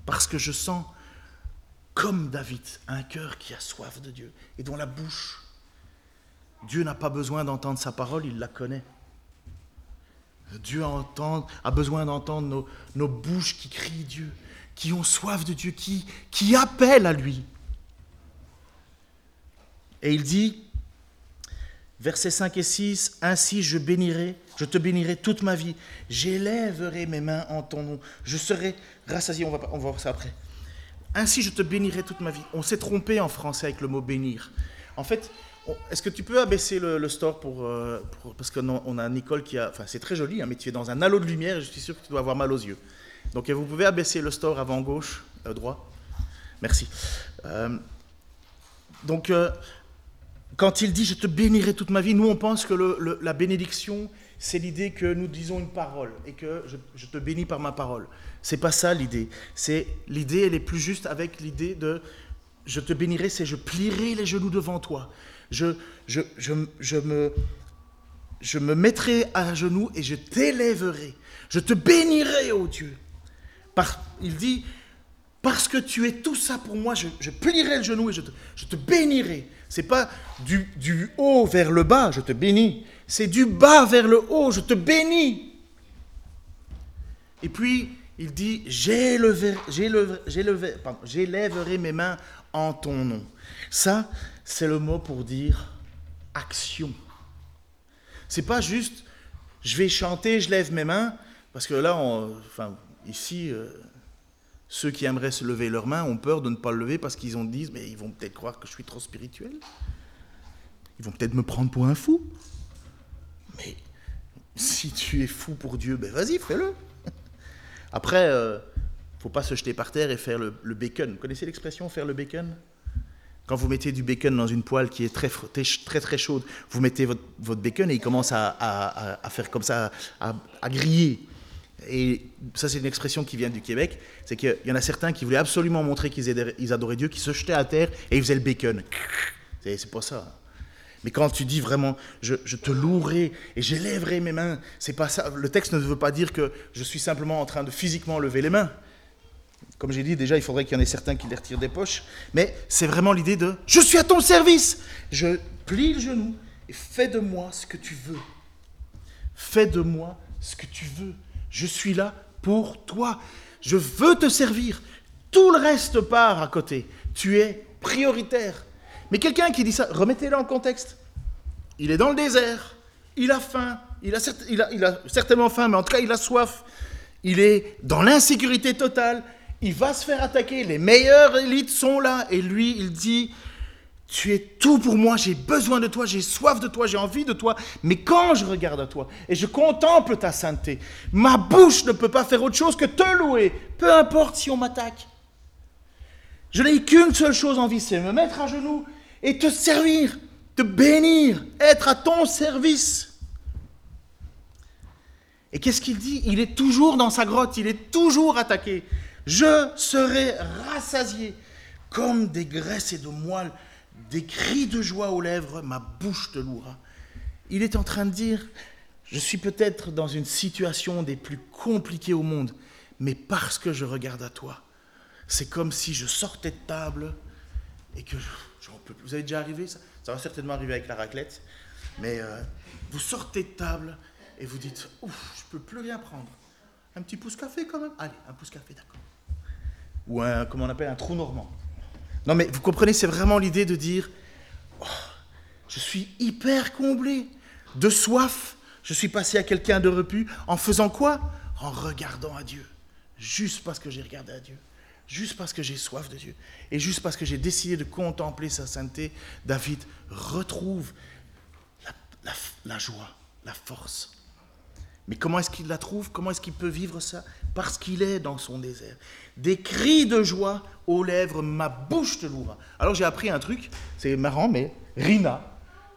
Speaker 2: Parce que je sens, comme David, un cœur qui a soif de Dieu et dont la bouche, Dieu n'a pas besoin d'entendre sa parole, il la connaît. Dieu a besoin d'entendre nos, bouches qui crient Dieu, qui ont soif de Dieu, qui, qui appellent à lui. Et il dit, versets 5 et 6, Ainsi je bénirai, je te bénirai toute ma vie, j'élèverai mes mains en ton nom, je serai rassasié, on va, on va voir ça après. Ainsi je te bénirai toute ma vie. On s'est trompé en français avec le mot bénir. En fait, est-ce que tu peux abaisser le, store euh, pour parce qu'on on a Nicole qui a, enfin c'est très joli, hein, mais tu es dans un halo de lumière et je suis sûr que tu dois avoir mal aux yeux. Donc vous pouvez abaisser le store avant gauche, euh, droit. Merci. Euh, donc quand il dit je te bénirai toute ma vie, nous on pense que la bénédiction c'est l'idée que nous disons une parole et que je, je te bénis par ma parole. C'est pas ça l'idée. C'est l'idée elle est plus juste avec l'idée de je te bénirai, c'est je plierai les genoux devant toi je, me, mettrai à genoux et je t'élèverai. Je te bénirai, ô Dieu. Il dit, parce que tu es tout ça pour moi, je, je plierai le genou et je te, je te bénirai. C'est pas du haut vers le bas, je te bénis. C'est du bas vers le haut, je te bénis. Et puis, il dit, j'élèverai mes mains en ton nom. Ça, c'est le mot pour dire action. C'est pas juste je vais chanter, je lève mes mains, parce que là, enfin, ici, euh, ceux qui aimeraient se lever leurs mains ont peur de ne pas le lever parce qu'ils ont dit, mais ils vont peut-être croire que je suis trop spirituel. Ils vont peut-être me prendre pour un fou. Mais si tu es fou pour Dieu, ben vas-y, fais-le. Après, euh, faut pas se jeter par terre et faire le, bacon. Vous connaissez l'expression faire le bacon? Quand vous mettez du bacon dans une poêle qui est très très chaude, vous mettez votre, votre bacon et il commence à, à, faire comme ça, à, griller. Et ça, c'est une expression qui vient du Québec. C'est qu'il y en a certains qui voulaient absolument montrer qu'ils adoraient Dieu, qui se jetaient à terre et ils faisaient le bacon. C'est pas ça. Mais quand tu dis vraiment, je, te louerai et j'élèverai mes mains, c'est pas ça. Le texte ne veut pas dire que je suis simplement en train de physiquement lever les mains. Comme j'ai dit, déjà, il faudrait qu'il y en ait certains qui les retirent des poches. Mais c'est vraiment l'idée de Je suis à ton service Je plie le genou et fais de moi ce que tu veux. Fais de moi ce que tu veux. Je suis là pour toi. Je veux te servir. Tout le reste part à côté. Tu es prioritaire. Mais quelqu'un qui dit ça, remettez-le en contexte. Il est dans le désert, il a faim, il a, certainement faim, mais en tout cas il a soif. Il est dans l'insécurité totale, il va se faire attaquer, les meilleures élites sont là, et lui, il dit, tu es tout pour moi, j'ai besoin de toi, j'ai soif de toi, j'ai envie de toi, mais quand je regarde à toi et je contemple ta sainteté, ma bouche ne peut pas faire autre chose que te louer, peu importe si on m'attaque. Je n'ai qu'une seule chose en vie, c'est me mettre à genoux et te servir, te bénir, être à ton service. Et qu'est-ce qu'il dit? Il est toujours dans sa grotte, il est toujours attaqué. Je serai rassasié comme des graisses et de moelle, des cris de joie aux lèvres, ma bouche te louera. Il est en train de dire, je suis peut-être dans une situation des plus compliquées au monde, mais parce que je regarde à toi, c'est comme si je sortais de table et que Vous avez déjà arrivé ça? Ça va certainement arriver avec la raclette, mais euh, vous sortez de table et vous dites, ouf, je peux plus rien prendre. Un petit pouce café quand même? Allez, un pouce café, d'accord. Ou un, comment on appelle, un trou normand. Non mais vous comprenez, c'est vraiment l'idée de dire, oh, je suis hyper comblé. De soif, je suis passé à quelqu'un de repu, en faisant quoi? En regardant à Dieu, juste parce que j'ai regardé à Dieu, juste parce que j'ai soif de Dieu, et juste parce que j'ai décidé de contempler sa sainteté, David retrouve la, joie, la force. Mais comment est-ce qu'il la trouve? Comment est-ce qu'il peut vivre ça? Parce qu'il est dans son désert. Des cris de joie aux lèvres, ma bouche te louera. Alors j'ai appris un truc, c'est marrant, mais Rina,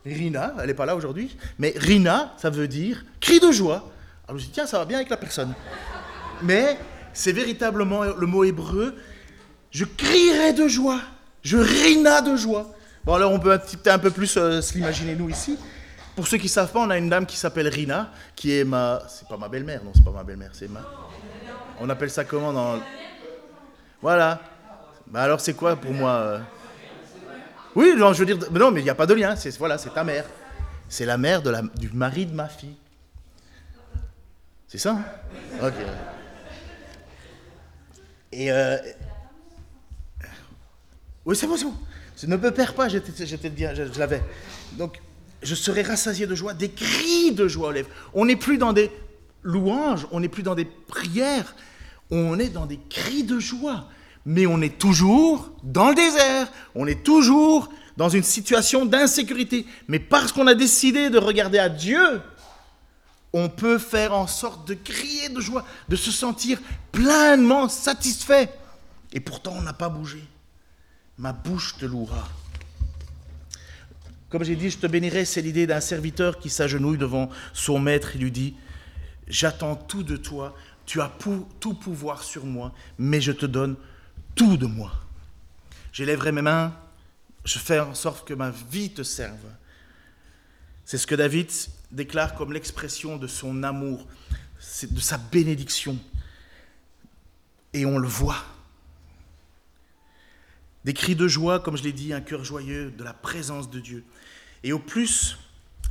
Speaker 2: Rina, elle n'est pas là aujourd'hui, mais Rina, ça veut dire cri de joie. Alors je dit, tiens, ça va bien avec la personne. Mais c'est véritablement le mot hébreu, je crierai de joie, je rina de joie. Bon alors on peut un, petit, un peu plus euh, se l'imaginer nous ici. Pour ceux qui ne savent pas, on a une dame qui s'appelle Rina, qui est ma... C'est pas ma belle-mère, non, c'est pas ma belle-mère, c'est ma... On appelle ça comment dans... Voilà. Bah alors c'est quoi pour moi euh? Oui, je veux dire... Non, mais il n'y a pas de lien, c'est voilà, c'est ta mère. C'est la mère du mari de ma fille. C'est ça hein? Ok. Et... Euh... Oui, c'est bon, c'est bon. Ne me perds pas, j'étais bien, je, je l'avais. Donc, je serai rassasié de joie, des cris de joie aux lèvres. On n'est plus dans des louanges, on n'est plus dans des prières, on est dans des cris de joie. Mais on est toujours dans le désert, on est toujours dans une situation d'insécurité. Mais parce qu'on a décidé de regarder à Dieu, on peut faire en sorte de crier de joie, de se sentir pleinement satisfait. Et pourtant, on n'a pas bougé. Ma bouche te louera. Comme j'ai dit, je te bénirai, c'est l'idée d'un serviteur qui s'agenouille devant son maître et lui dit, j'attends tout de toi, tu as tout pouvoir sur moi, mais je te donne tout de moi. J'élèverai mes mains, je fais en sorte que ma vie te serve. C'est ce que David déclare comme l'expression de son amour, de sa bénédiction. Et on le voit. Des cris de joie, comme je l'ai dit, un cœur joyeux, de la présence de Dieu. Et au plus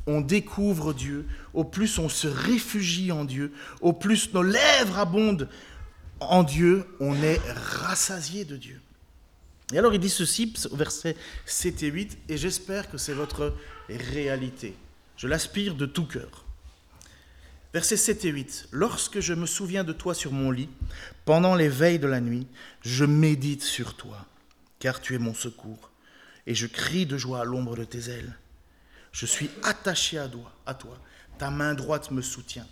Speaker 2: on découvre Dieu, au plus on se réfugie en Dieu, au plus nos lèvres abondent en Dieu, on est rassasié de Dieu. Et alors il dit ceci, versets 7 et 8, et j'espère que c'est votre réalité. Je l'aspire de tout cœur. Versets 7 et 8. Lorsque je me souviens de toi sur mon lit, pendant les veilles de la nuit, je médite sur toi, car tu es mon secours, et je crie de joie à l'ombre de tes ailes. Je suis attaché à toi, à toi. Ta main droite me soutient.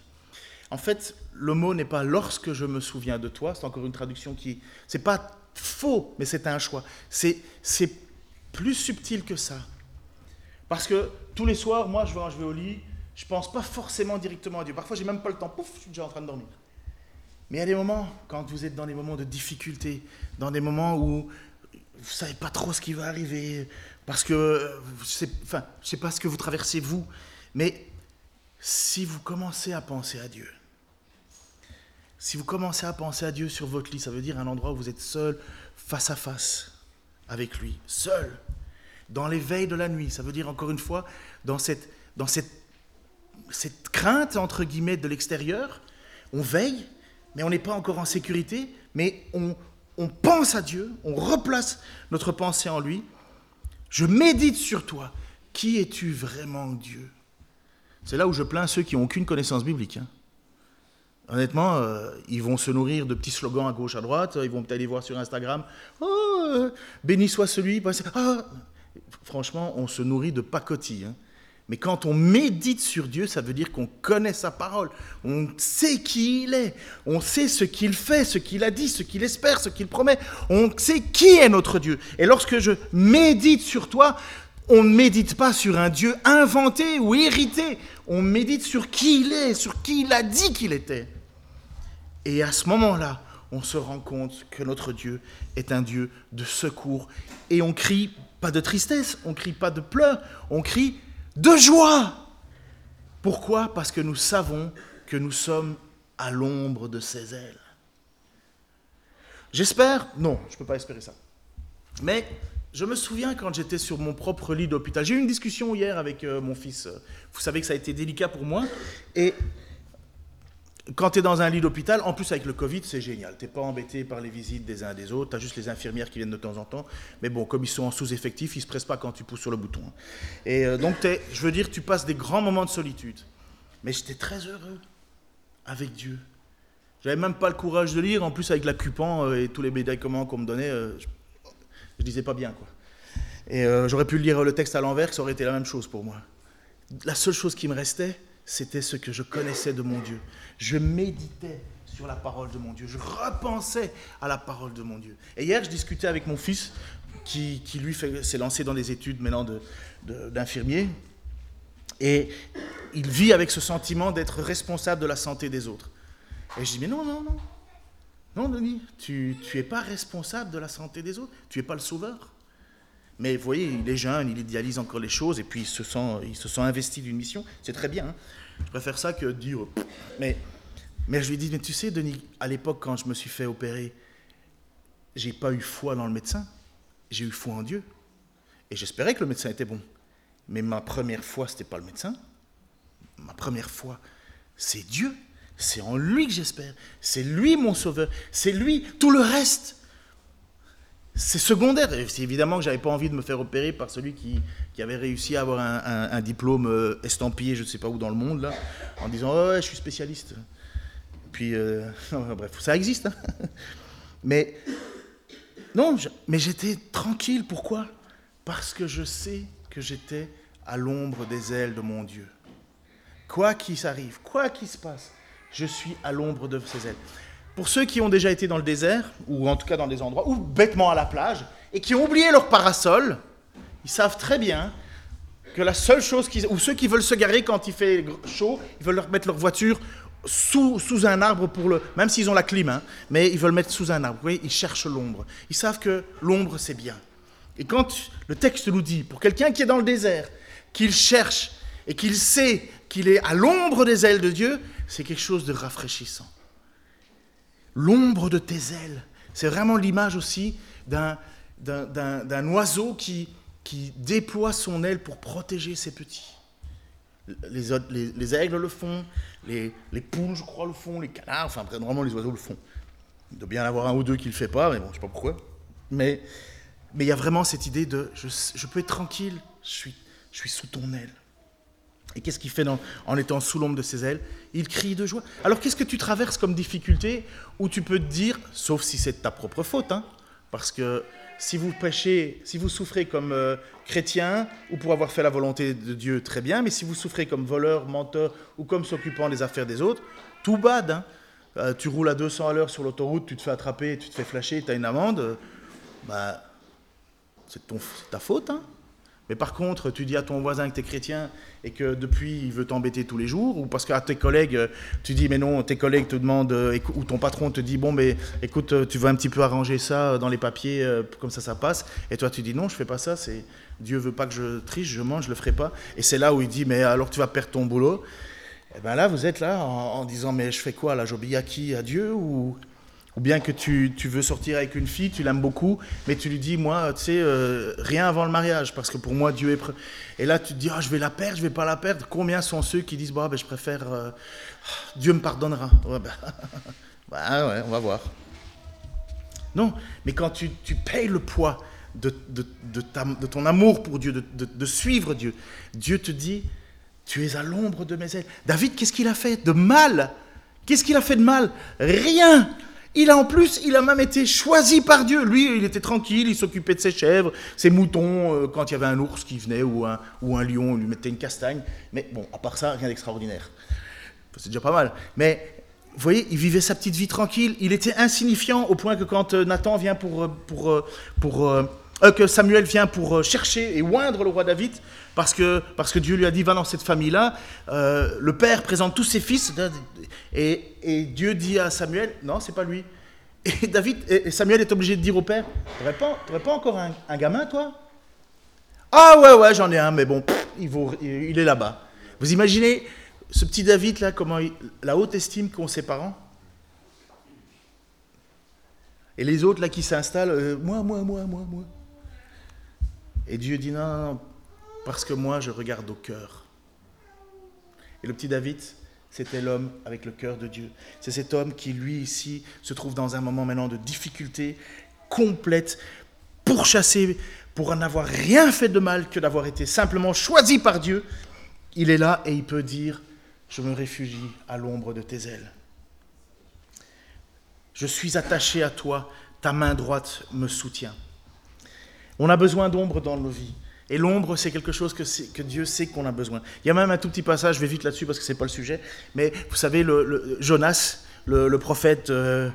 Speaker 2: En fait, le mot n'est pas lorsque je me souviens de toi, c'est encore une traduction qui. C'est pas faux, mais c'est un choix. C'est, c'est plus subtil que ça. Parce que tous les soirs, moi, je vais, je vais au lit, je pense pas forcément directement à Dieu. Parfois, j'ai même pas le temps, pouf, je suis déjà en train de dormir. Mais il y a des moments, quand vous êtes dans des moments de difficulté, dans des moments où vous savez pas trop ce qui va arriver, parce que, enfin, je sais pas ce que vous traversez vous, mais si vous commencez à penser à Dieu, si vous commencez à penser à Dieu sur votre lit, ça veut dire un endroit où vous êtes seul, face à face avec lui, seul, dans les veilles de la nuit, ça veut dire encore une fois, dans cette, dans cette, cette crainte, entre guillemets, de l'extérieur, on veille, mais on n'est pas encore en sécurité, mais on, on pense à Dieu, on replace notre pensée en lui, je médite sur toi. Qui es-tu vraiment, Dieu? C'est là où je plains ceux qui n'ont aucune connaissance biblique. Hein. Honnêtement, euh, ils vont se nourrir de petits slogans à gauche, à droite. Ils vont peut-être aller voir sur Instagram. Oh, euh, béni soit celui. Ah. Franchement, on se nourrit de pacotilles. Hein. Mais quand on médite sur Dieu, ça veut dire qu'on connaît sa parole. On sait qui il est. On sait ce qu'il fait, ce qu'il a dit, ce qu'il espère, ce qu'il promet. On sait qui est notre Dieu. Et lorsque je médite sur toi, on ne médite pas sur un Dieu inventé ou hérité. On médite sur qui il est, sur qui il a dit qu'il était. Et à ce moment-là, on se rend compte que notre Dieu est un Dieu de secours. Et on crie pas de tristesse, on crie pas de pleurs, on crie de joie. Pourquoi? Parce que nous savons que nous sommes à l'ombre de ses ailes. J'espère, non, je ne peux pas espérer ça. Mais je me souviens quand j'étais sur mon propre lit d'hôpital, j'ai eu une discussion hier avec euh, mon fils. Vous savez que ça a été délicat pour moi. Et quand tu es dans un lit d'hôpital, en plus avec le Covid, c'est génial. Tu n'es pas embêté par les visites des uns et des autres. Tu as juste les infirmières qui viennent de temps en temps. Mais bon, comme ils sont en sous-effectif, ils ne se pressent pas quand tu pousses sur le bouton. Et euh, donc, je veux dire, tu passes des grands moments de solitude. Mais j'étais très heureux avec Dieu. J'avais même pas le courage de lire. En plus, avec la cupan euh, et tous les médicaments qu'on me donnait, euh, je, ne disais pas bien. quoi. Et j'aurais pu lire le texte à l'envers, ça aurait été la même chose pour moi. La seule chose qui me restait, c'était ce que je connaissais de mon Dieu. Je méditais sur la parole de mon Dieu. Je repensais à la parole de mon Dieu. Et hier, je discutais avec mon fils, qui, lui s'est lancé dans des études maintenant d'infirmier. et il vit avec ce sentiment d'être responsable de la santé des autres. Et je dis, mais non, non, non. Non, Denis, tu n'es pas responsable de la santé des autres. Tu n'es pas le sauveur. Mais vous voyez, il est jeune, il idéalise encore les choses, et puis il se sent, il se sent investi d'une mission. C'est très bien. Hein. je préfère ça que dire. Mais, je lui dis, mais tu sais, Denis, à l'époque, quand je me suis fait opérer, j'ai pas eu foi dans le médecin. J'ai eu foi en Dieu. Et j'espérais que le médecin était bon. Mais ma première foi, c'était pas le médecin. Ma première foi, c'est Dieu. C'est en lui que j'espère. C'est lui mon sauveur. C'est lui. Tout le reste, c'est secondaire. C'est évidemment que j'avais pas envie de me faire opérer par celui qui, avait réussi à avoir un, diplôme euh, estampillé, je ne sais pas où dans le monde, en disant oh, ouais, je suis spécialiste. Puis, euh, (laughs) bref, ça existe. Hein. (laughs) mais non, mais j'étais tranquille. Pourquoi? Parce que je sais que j'étais à l'ombre des ailes de mon Dieu. Quoi qu'il s'arrive, quoi qu'il se passe, je suis à l'ombre de ses ailes. Pour ceux qui ont déjà été dans le désert, ou en tout cas dans des endroits, ou bêtement à la plage, et qui ont oublié leur parasol, ils savent très bien que la seule chose qu'ils... Ou ceux qui veulent se garer quand il fait chaud, ils veulent mettre leur voiture sous, sous un arbre pour le... Même s'ils ont la clim, hein, mais ils veulent mettre sous un arbre. Vous voyez, ils cherchent l'ombre. Ils savent que l'ombre, c'est bien. Et quand le texte nous dit, pour quelqu'un qui est dans le désert, qu'il cherche et qu'il sait qu'il est à l'ombre des ailes de Dieu, c'est quelque chose de rafraîchissant l'ombre de tes ailes. C'est vraiment l'image aussi d'un, oiseau qui, qui déploie son aile pour protéger ses petits. Les, les, aigles le font, les, poules, je crois, le font, les canards, enfin, vraiment, les oiseaux le font. Il doit bien y avoir un ou deux qui ne le fait pas, mais bon, je sais pas pourquoi. Mais mais il y a vraiment cette idée de je, je peux être tranquille, je suis, je suis sous ton aile. Et qu'est-ce qu'il fait en étant sous l'ombre de ses ailes? Il crie de joie. Alors qu'est-ce que tu traverses comme difficulté où tu peux te dire, sauf si c'est ta propre faute, hein, parce que si vous péchez, si vous souffrez comme euh, chrétien ou pour avoir fait la volonté de Dieu, très bien, mais si vous souffrez comme voleur, menteur ou comme s'occupant des affaires des autres, tout bad. Hein. Euh, tu roules à 200 à l'heure sur l'autoroute, tu te fais attraper, tu te fais flasher, tu as une amende, bah, c'est ta faute. Hein. Mais par contre, tu dis à ton voisin que tu es chrétien et que depuis il veut t'embêter tous les jours, ou parce qu'à tes collègues, tu dis mais non, tes collègues te demandent, euh, ou ton patron te dit bon, mais écoute, euh, tu veux un petit peu arranger ça dans les papiers, euh, comme ça ça passe, et toi tu dis non, je fais pas ça, c'est Dieu veut pas que je triche, je mange, je le ferai pas. Et c'est là où il dit mais alors tu vas perdre ton boulot. Et bien là, vous êtes là en, en disant mais je fais quoi là, j'obéis à qui? À Dieu ou ou bien que tu, veux sortir avec une fille, tu l'aimes beaucoup, mais tu lui dis, moi, tu sais, euh, rien avant le mariage, parce que pour moi, Dieu est... Et là, tu te dis, ah, je vais la perdre, je vais pas la perdre. Combien sont ceux qui disent, bah, ben, je préfère... Euh, Dieu me pardonnera. Ouais, ben, bah, (laughs) ouais, on va voir. Non, mais quand tu, payes le poids de, de, de, ton amour pour Dieu, de, suivre Dieu, Dieu te dit, tu es à l'ombre de mes ailes. David, qu'est-ce qu'il a fait de mal? Qu'est-ce qu'il a fait de mal? Rien il a en plus, il a même été choisi par Dieu. Lui, il était tranquille, il s'occupait de ses chèvres, ses moutons, euh, quand il y avait un ours qui venait ou un, lion, on lui mettait une castagne. Mais bon, à part ça, rien d'extraordinaire. C'est déjà pas mal. Mais vous voyez, il vivait sa petite vie tranquille. Il était insignifiant au point que quand euh, Nathan vient pour, euh, pour, pour, que Samuel vient pour chercher et oindre le roi David, parce que, parce que Dieu lui a dit, va dans cette famille-là. Euh, le père présente tous ses fils, et, Dieu dit à Samuel, non, c'est pas lui. Et David, et Samuel est obligé de dire au père, tu pas, pas encore un, gamin, toi? Ah ouais, ouais, j'en ai un, mais bon, il, est là-bas. Vous imaginez ce petit David, là, comment la haute estime qu'ont ses parents? Et les autres, là, qui s'installent, euh, moi, moi, moi, moi, moi. Et Dieu dit, non, non, non parce que moi, je regarde au cœur. Et le petit David, c'était l'homme avec le cœur de Dieu. C'est cet homme qui, lui, ici, se trouve dans un moment maintenant de difficulté complète, pourchassé pour n'avoir rien fait de mal que d'avoir été simplement choisi par Dieu. Il est là et il peut dire, je me réfugie à l'ombre de tes ailes. Je suis attaché à toi, ta main droite me soutient. On a besoin d'ombre dans nos vies. Et l'ombre, c'est quelque chose que, Dieu sait qu'on a besoin. Il y a même un tout petit passage, je vais vite là-dessus parce que ce n'est pas le sujet, mais vous savez, Jonas, le, prophète, euh,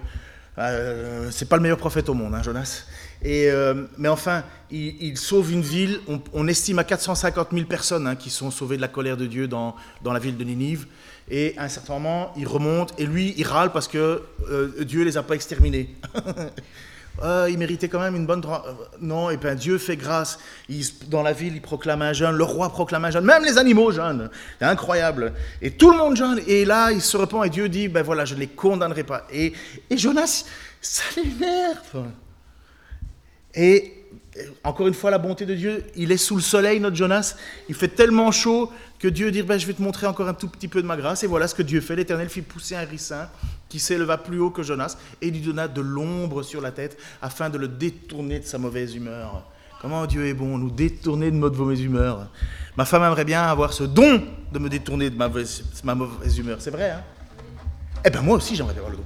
Speaker 2: euh, c'est pas le meilleur prophète au monde, hein, Jonas. Et, euh, mais enfin, il, sauve une ville, on, estime à 450 000 personnes hein, qui sont sauvées de la colère de Dieu dans, dans, la ville de Ninive. Et à un certain moment, il remonte et lui, il râle parce que Dieu les a pas exterminés. (laughs) Euh, il méritait quand même une bonne. Euh, non, et bien Dieu fait grâce. dans la ville, il proclame un jeûne, le roi proclame un jeûne, même les animaux jeûnent. C'est incroyable. Et tout le monde jeûne. Et là, il se repent et Dieu dit, ben voilà, je ne les condamnerai pas. Et, et Jonas, ça l'énerve. Et encore une fois, la bonté de Dieu, il est sous le soleil, notre Jonas. Il fait tellement chaud que Dieu dit, ben, je vais te montrer encore un tout petit peu de ma grâce. Et voilà ce que Dieu fait. L'Éternel fit pousser un ricin qui s'éleva plus haut que Jonas et lui donna de l'ombre sur la tête afin de le détourner de sa mauvaise humeur. Comment Dieu est bon, nous détourner de notre mauvaise humeur? Ma femme aimerait bien avoir ce don de me détourner de ma, mauvaise humeur. C'est vrai, hein? Eh bien, moi aussi, j'aimerais avoir le don.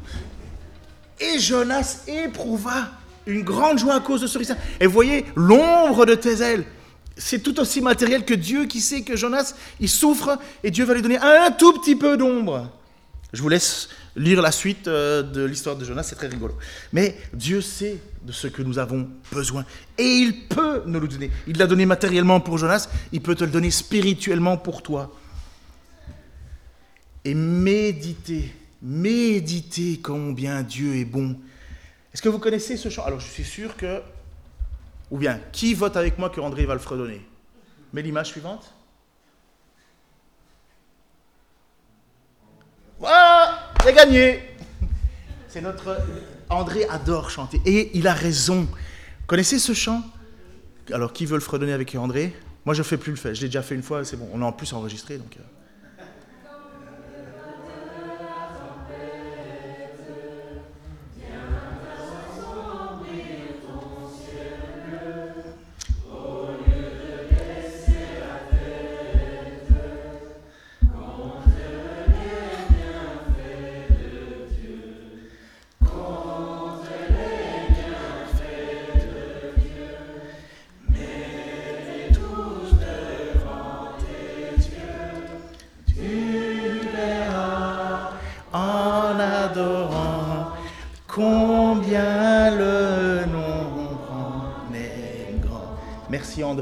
Speaker 2: Et Jonas éprouva une grande joie à cause de ce ricin. Et voyez, l'ombre de tes ailes, c'est tout aussi matériel que Dieu qui sait que Jonas, il souffre et Dieu va lui donner un tout petit peu d'ombre. Je vous laisse lire la suite euh, de l'histoire de Jonas, c'est très rigolo. Mais Dieu sait de ce que nous avons besoin et il peut nous le donner. Il l'a donné matériellement pour Jonas, il peut te le donner spirituellement pour toi. Et méditez, méditez combien Dieu est bon. Est-ce que vous connaissez ce chant? Alors je suis sûr que... Ou bien, qui vote avec moi que André va le fredonner? Mets l'image suivante? Voilà, c'est gagné. C'est notre. André adore chanter et il a raison. Connaissez ce chant? Alors, qui veut le fredonner avec André? Moi, je ne fais plus le fait. Je l'ai déjà fait une fois, c'est bon. On l'a en plus enregistré, donc.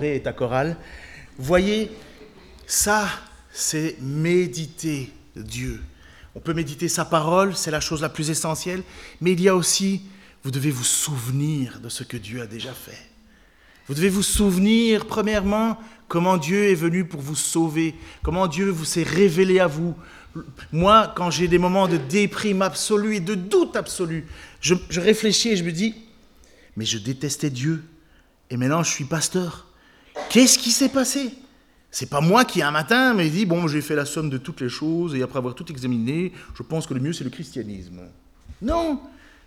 Speaker 2: André et ta chorale. Voyez, ça, c'est méditer Dieu. On peut méditer sa parole, c'est la chose la plus essentielle, mais il y a aussi, vous devez vous souvenir de ce que Dieu a déjà fait. Vous devez vous souvenir, premièrement, comment Dieu est venu pour vous sauver, comment Dieu vous s'est révélé à vous. Moi, quand j'ai des moments de déprime absolue et de doute absolu, je, je réfléchis et je me dis, mais je détestais Dieu, et maintenant je suis pasteur. Qu'est-ce qui s'est passé? C'est pas moi qui un matin m'ai dit bon, j'ai fait la somme de toutes les choses et après avoir tout examiné, je pense que le mieux c'est le christianisme. Non,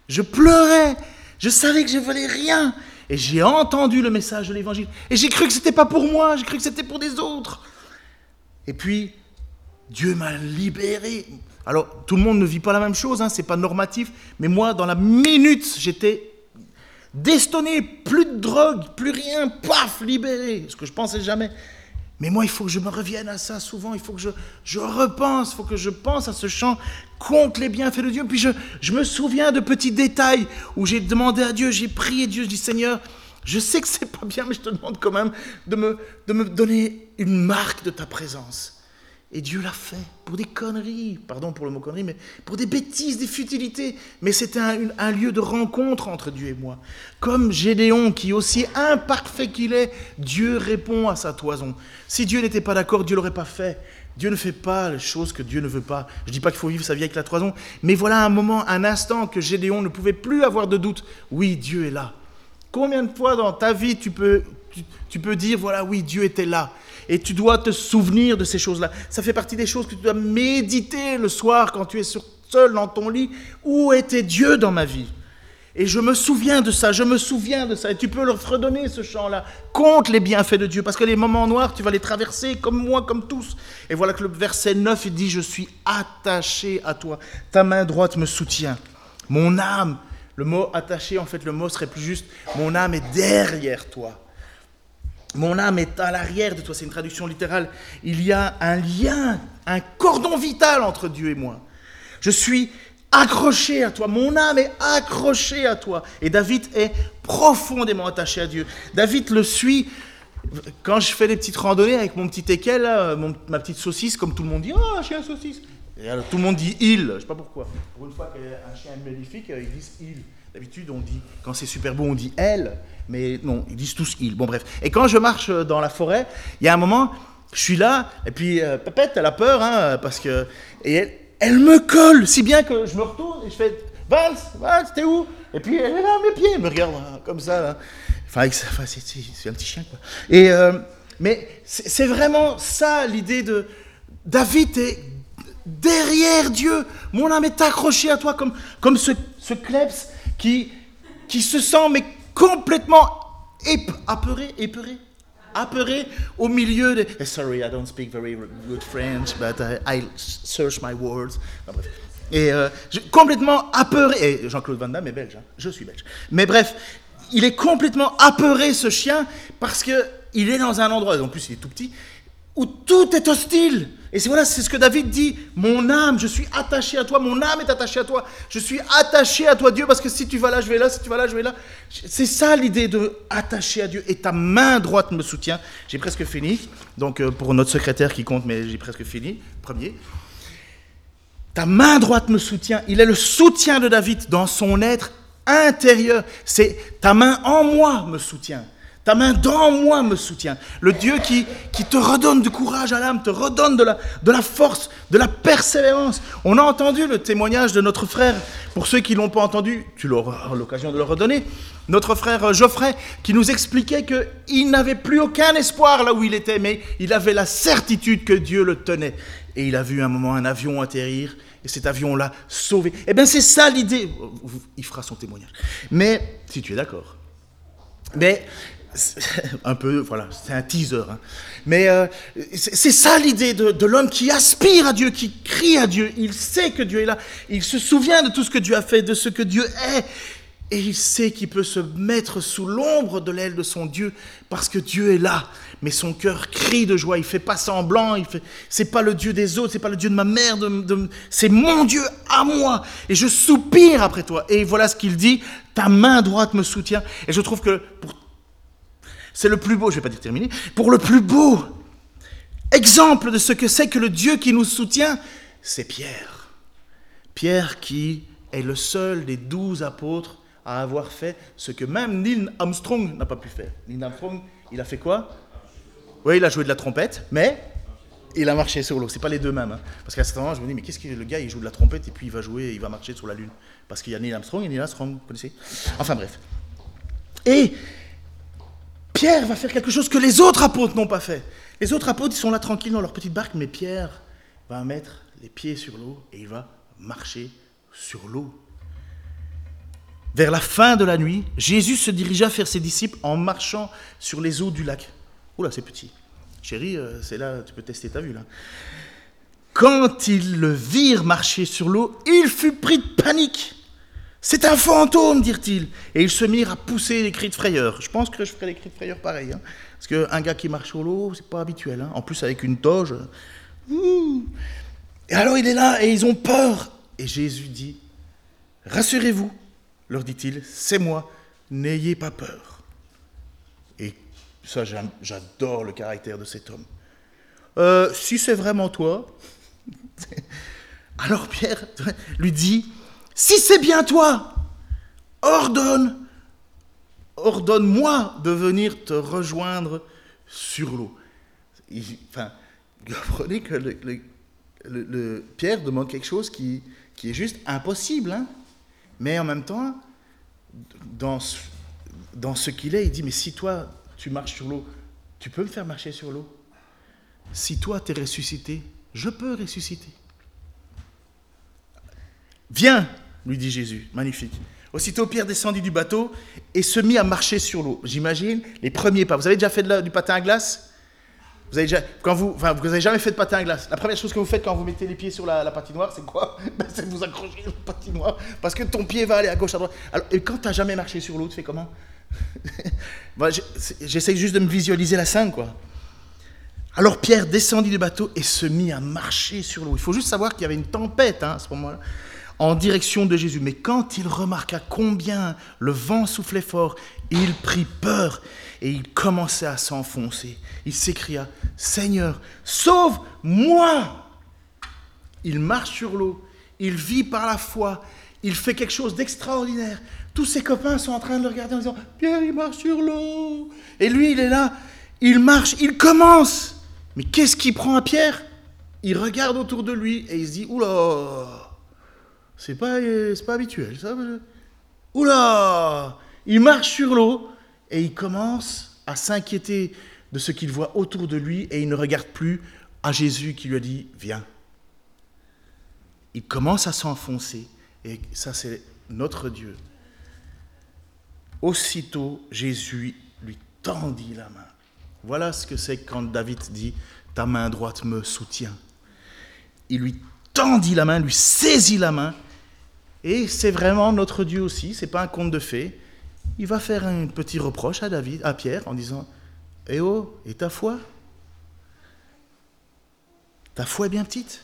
Speaker 2: je pleurais, je savais que je valais rien et j'ai entendu le message de l'évangile et j'ai cru que c'était pas pour moi, j'ai cru que c'était pour des autres. Et puis Dieu m'a libéré. Alors tout le monde ne vit pas la même chose, hein, c'est pas normatif, mais moi dans la minute j'étais Destonné, plus de drogue, plus rien, paf, libéré. Ce que je pensais jamais. Mais moi, il faut que je me revienne à ça souvent. Il faut que je, je repense, il faut que je pense à ce chant contre les bienfaits de Dieu. Puis je, je me souviens de petits détails où j'ai demandé à Dieu, j'ai prié Dieu, je dis Seigneur, je sais que c'est pas bien, mais je te demande quand même de me, de me donner une marque de ta présence. Et Dieu l'a fait pour des conneries, pardon pour le mot conneries, mais pour des bêtises, des futilités. Mais c'était un, lieu de rencontre entre Dieu et moi. Comme Gédéon, qui aussi imparfait qu'il est, Dieu répond à sa toison. Si Dieu n'était pas d'accord, Dieu l'aurait pas fait. Dieu ne fait pas les choses que Dieu ne veut pas. Je dis pas qu'il faut vivre sa vie avec la toison, mais voilà un moment, un instant que Gédéon ne pouvait plus avoir de doute. Oui, Dieu est là. Combien de fois dans ta vie tu peux, tu peux dire, voilà, oui, Dieu était là? Et tu dois te souvenir de ces choses-là. Ça fait partie des choses que tu dois méditer le soir quand tu es seul dans ton lit. Où était Dieu dans ma vie? Et je me souviens de ça, je me souviens de ça. Et tu peux leur redonner ce chant-là. Compte les bienfaits de Dieu. Parce que les moments noirs, tu vas les traverser comme moi, comme tous. Et voilà que le verset 9, il dit, je suis attaché à toi. Ta main droite me soutient. Mon âme, le mot attaché, en fait, le mot serait plus juste, mon âme est derrière toi. Mon âme est à l'arrière de toi, c'est une traduction littérale. Il y a un lien, un cordon vital entre Dieu et moi. Je suis accroché à toi, mon âme est accrochée à toi. Et David est profondément attaché à Dieu. David le suit quand je fais des petites randonnées avec mon petit équel, ma petite saucisse, comme tout le monde dit, oh, chien saucisse. Et alors, tout le monde dit il, je sais pas pourquoi. Pour une fois qu'un chien est magnifique, ils disent il. D'habitude, on dit, quand c'est super beau, on dit elle, mais non, ils disent tous il. Bon, bref. Et quand je marche dans la forêt, il y a un moment, je suis là, et puis euh, elle a peur, hein, parce que. Et elle, elle, me colle, si bien que je me retourne et je fais Vance, Vance, t'es où? Et puis elle est là, mes pieds, elle me regarde hein, comme ça. Enfin, c'est un petit chien, quoi. Et, euh, mais c'est vraiment ça l'idée de. David est derrière Dieu. Mon âme est accrochée à toi comme, comme ce, ce klebs qui, qui se sent mais complètement apeuré, épeuré, apeuré au milieu de... Eh, sorry, I don't speak very good French, but I, search my words. Et euh, complètement apeuré. Et Jean-Claude Van Damme est belge, hein. je suis belge. Mais bref, il est complètement apeuré ce chien parce que il est dans un endroit, en plus il est tout petit, où tout est hostile. Et c'est voilà, c'est ce que David dit. Mon âme, je suis attaché à toi. Mon âme est attachée à toi. Je suis attaché à toi, Dieu, parce que si tu vas là, je vais là. Si tu vas là, je vais là. C'est ça l'idée de attacher à Dieu. Et ta main droite me soutient. J'ai presque fini. Donc euh, pour notre secrétaire qui compte, mais j'ai presque fini. Premier. Ta main droite me soutient. Il est le soutien de David dans son être intérieur. C'est ta main en moi me soutient. Ta main dans moi me soutient. Le Dieu qui, qui te redonne du courage à l'âme, te redonne de la, de la force, de la persévérance. On a entendu le témoignage de notre frère. Pour ceux qui ne l'ont pas entendu, tu auras l'occasion de le redonner. Notre frère Geoffrey qui nous expliquait qu'il n'avait plus aucun espoir là où il était, mais il avait la certitude que Dieu le tenait. Et il a vu un moment un avion atterrir et cet avion-là sauvé. Eh bien, c'est ça l'idée. Il fera son témoignage. Mais, si tu es d'accord. Mais (laughs) un peu, voilà, c'est un teaser. Hein. Mais euh, c'est ça l'idée de, l'homme qui aspire à Dieu, qui crie à Dieu. Il sait que Dieu est là. Il se souvient de tout ce que Dieu a fait, de ce que Dieu est. Et il sait qu'il peut se mettre sous l'ombre de l'aile de son Dieu parce que Dieu est là. Mais son cœur crie de joie. Il fait pas semblant. Il fait. C'est pas le Dieu des autres. C'est pas le Dieu de ma mère. C'est mon Dieu à moi. Et je soupire après toi. Et voilà ce qu'il dit. Ta main droite me soutient. Et je trouve que pour c'est le plus beau, je ne vais pas dire terminé, pour le plus beau exemple de ce que c'est que le Dieu qui nous soutient, c'est Pierre. Pierre qui est le seul des douze apôtres à avoir fait ce que même Neil Armstrong n'a pas pu faire. Neil Armstrong, il a fait quoi? Oui, il a joué de la trompette, mais il a marché sur l'eau. C'est pas les deux mêmes. Hein. Parce qu'à ce moment, je me dis, mais qu'est-ce que le gars, il joue de la trompette et puis il va jouer, il va marcher sur la lune? Parce qu'il y a Neil Armstrong et Neil Armstrong, vous connaissez? Enfin bref. Et Pierre va faire quelque chose que les autres apôtres n'ont pas fait. Les autres apôtres, ils sont là tranquilles dans leur petite barque, mais Pierre va mettre les pieds sur l'eau et il va marcher sur l'eau. Vers la fin de la nuit, Jésus se dirigea vers ses disciples en marchant sur les eaux du lac. Oula, c'est petit. Chérie, euh, c'est là, tu peux tester ta vue là. Quand ils le virent marcher sur l'eau, il fut pris de panique. C'est un fantôme, dirent-ils. Et ils se mirent à pousser des cris de frayeur. Je pense que je ferai des cris de frayeur pareil. Hein. Parce qu'un gars qui marche sur l'eau, c'est pas habituel. Hein. En plus, avec une toge. Et alors il est là et ils ont peur. Et Jésus dit Rassurez-vous, leur dit-il, c'est moi, n'ayez pas peur. Et ça, j'adore le caractère de cet homme. Euh, si c'est vraiment toi, (laughs) alors Pierre lui dit si c'est bien toi, ordonne, ordonne-moi de venir te rejoindre sur l'eau. Enfin, vous (laughs) comprenez que le, Pierre demande quelque chose qui, est juste impossible. Hein. Mais en même temps, dans, dans ce qu'il est, il dit, mais si toi, tu marches sur l'eau, tu peux me faire marcher sur l'eau. Si toi, tu es ressuscité, je peux ressusciter. Viens, lui dit Jésus. Magnifique. Aussitôt, Pierre descendit du bateau et se mit à marcher sur l'eau. J'imagine les premiers pas. Vous avez déjà fait du patin à glace? Vous avez, déjà, quand vous, enfin, vous avez jamais fait de patin à glace. La première chose que vous faites quand vous mettez les pieds sur la, patinoire, c'est quoi? (laughs) Ben, C'est vous accrocher à la patinoire. Parce que ton pied va aller à gauche, à droite. Et quand tu n'as jamais marché sur l'eau, tu fais comment? (laughs) J'essaie juste de me visualiser la scène, quoi. Alors Pierre descendit du bateau et se mit à marcher sur l'eau. Il faut juste savoir qu'il y avait une tempête hein, à ce moment-là, en direction de Jésus. Mais quand il remarqua combien le vent soufflait fort, il prit peur et il commençait à s'enfoncer. Il s'écria, Seigneur, sauve-moi Il marche sur l'eau, il vit par la foi, il fait quelque chose d'extraordinaire. Tous ses copains sont en train de le regarder en disant, Pierre, il marche sur l'eau. Et lui, il est là, il marche, il commence. Mais qu'est-ce qui prend à Pierre? Il regarde autour de lui et il se dit Oula C'est pas, pas habituel ça. Oula Il marche sur l'eau et il commence à s'inquiéter de ce qu'il voit autour de lui et il ne regarde plus à Jésus qui lui a dit Viens. Il commence à s'enfoncer et ça c'est notre Dieu. Aussitôt Jésus lui tendit la main. Voilà ce que c'est quand David dit Ta main droite me soutient. Il lui tendit la main, lui saisit la main. Et c'est vraiment notre Dieu aussi, c'est pas un conte de fées. Il va faire un petit reproche à David, à Pierre, en disant Eh oh, et ta foi? Ta foi est bien petite.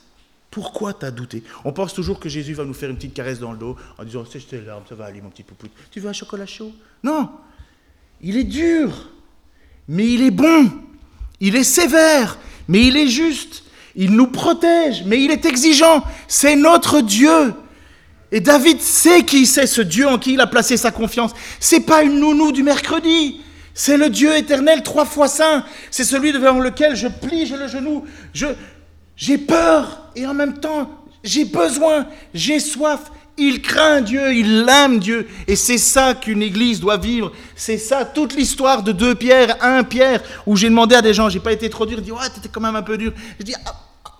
Speaker 2: Pourquoi t'as douté? On pense toujours que Jésus va nous faire une petite caresse dans le dos en disant C'est tes larmes, ça va aller, mon petit poupou. Tu veux un chocolat chaud? Non. Il est dur mais il est bon, il est sévère, mais il est juste, il nous protège, mais il est exigeant, c'est notre Dieu. Et David sait qui c'est ce Dieu en qui il a placé sa confiance. C'est pas une nounou du mercredi. C'est le Dieu éternel trois fois saint. C'est celui devant lequel je plie le genou. J'ai peur et en même temps j'ai besoin, j'ai soif. Il craint Dieu, il aime Dieu. Et c'est ça qu'une église doit vivre. C'est ça, toute l'histoire de deux pierres, un pierre, où j'ai demandé à des gens, j'ai pas été trop dur, ils disent, ouais, t'étais quand même un peu dur. Je dis, ah,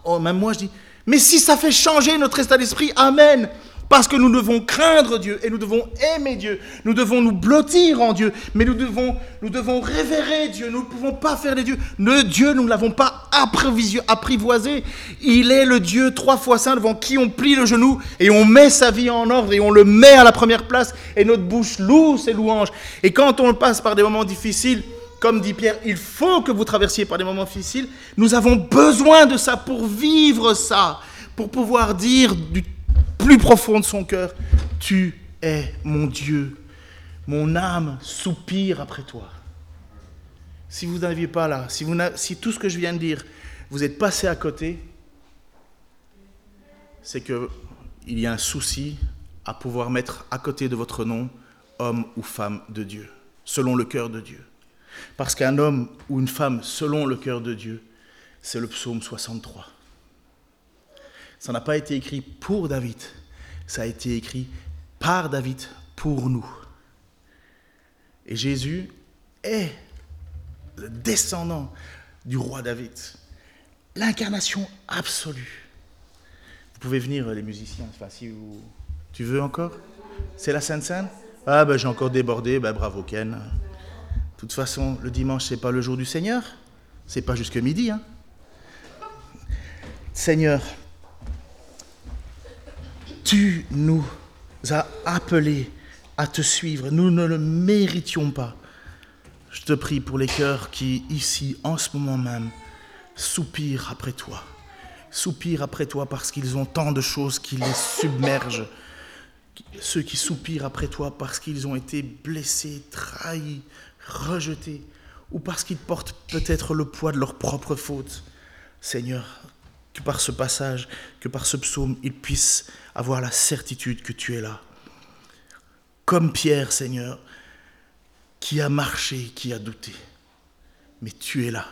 Speaker 2: oh, même moi, je dis, mais si ça fait changer notre état d'esprit, Amen. Parce que nous devons craindre Dieu et nous devons aimer Dieu. Nous devons nous blottir en Dieu. Mais nous devons, nous devons révérer Dieu. Nous ne pouvons pas faire des dieux. Le Dieu, nous ne l'avons pas apprivoisé. Il est le Dieu trois fois saint devant qui on plie le genou et on met sa vie en ordre et on le met à la première place et notre bouche loue ses louanges. Et quand on passe par des moments difficiles, comme dit Pierre, il faut que vous traversiez par des moments difficiles. Nous avons besoin de ça pour vivre ça, pour pouvoir dire du plus profond de son cœur, tu es mon Dieu. Mon âme soupire après toi. Si vous n'aviez pas là, si, si tout ce que je viens de dire, vous êtes passé à côté, c'est qu'il y a un souci à pouvoir mettre à côté de votre nom homme ou femme de Dieu, selon le cœur de Dieu. Parce qu'un homme ou une femme selon le cœur de Dieu, c'est le psaume 63. Ça n'a pas été écrit pour David, ça a été écrit par David pour nous. Et Jésus est le descendant du roi David, l'incarnation absolue. Vous pouvez venir, les musiciens, si vous... Tu veux encore? C'est la Sainte Sainte Ah ben j'ai encore débordé, ben bravo Ken. De toute façon, le dimanche, c'est pas le jour du Seigneur. C'est pas jusque midi. Hein. Seigneur, tu nous as appelés à te suivre. Nous ne le méritions pas. Je te prie pour les cœurs qui, ici, en ce moment même, soupirent après toi. Soupirent après toi parce qu'ils ont tant de choses qui les submergent. Ceux qui soupirent après toi parce qu'ils ont été blessés, trahis, rejetés, ou parce qu'ils portent peut-être le poids de leurs propres fautes. Seigneur, que par ce passage, que par ce psaume, ils puissent avoir la certitude que tu es là. Comme Pierre, Seigneur, qui a marché, qui a douté. Mais tu es là.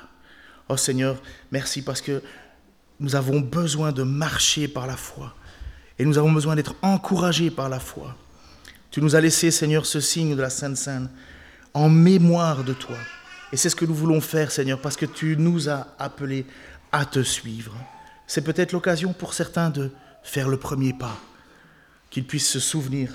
Speaker 2: Oh Seigneur, merci parce que nous avons besoin de marcher par la foi. Et nous avons besoin d'être encouragés par la foi. Tu nous as laissé, Seigneur, ce signe de la Sainte Sainte en mémoire de toi. Et c'est ce que nous voulons faire, Seigneur, parce que tu nous as appelés à te suivre c'est peut-être l'occasion pour certains de faire le premier pas, qu'ils puissent se souvenir,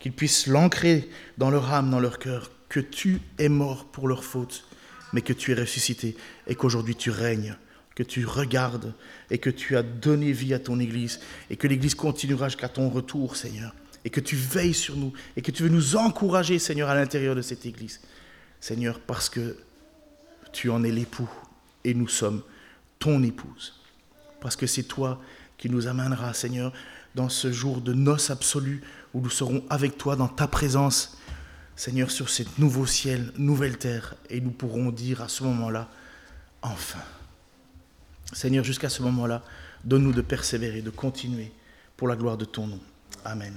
Speaker 2: qu'ils puissent l'ancrer dans leur âme, dans leur cœur, que tu es mort pour leurs fautes, mais que tu es ressuscité et qu'aujourd'hui tu règnes, que tu regardes et que tu as donné vie à ton Église et que l'Église continuera jusqu'à ton retour, Seigneur. et que tu veilles sur nous et que tu veux nous encourager, Seigneur, à l'intérieur de cette Église. Seigneur, parce que tu en es l'époux et nous sommes ton épouse. Parce que c'est toi qui nous amèneras, Seigneur, dans ce jour de noces absolues où nous serons avec toi dans ta présence, Seigneur, sur ce nouveau ciel, nouvelle terre, et nous pourrons dire à ce moment-là, enfin. Seigneur, jusqu'à ce moment-là, donne-nous de persévérer, de continuer pour la gloire de ton nom. Amen.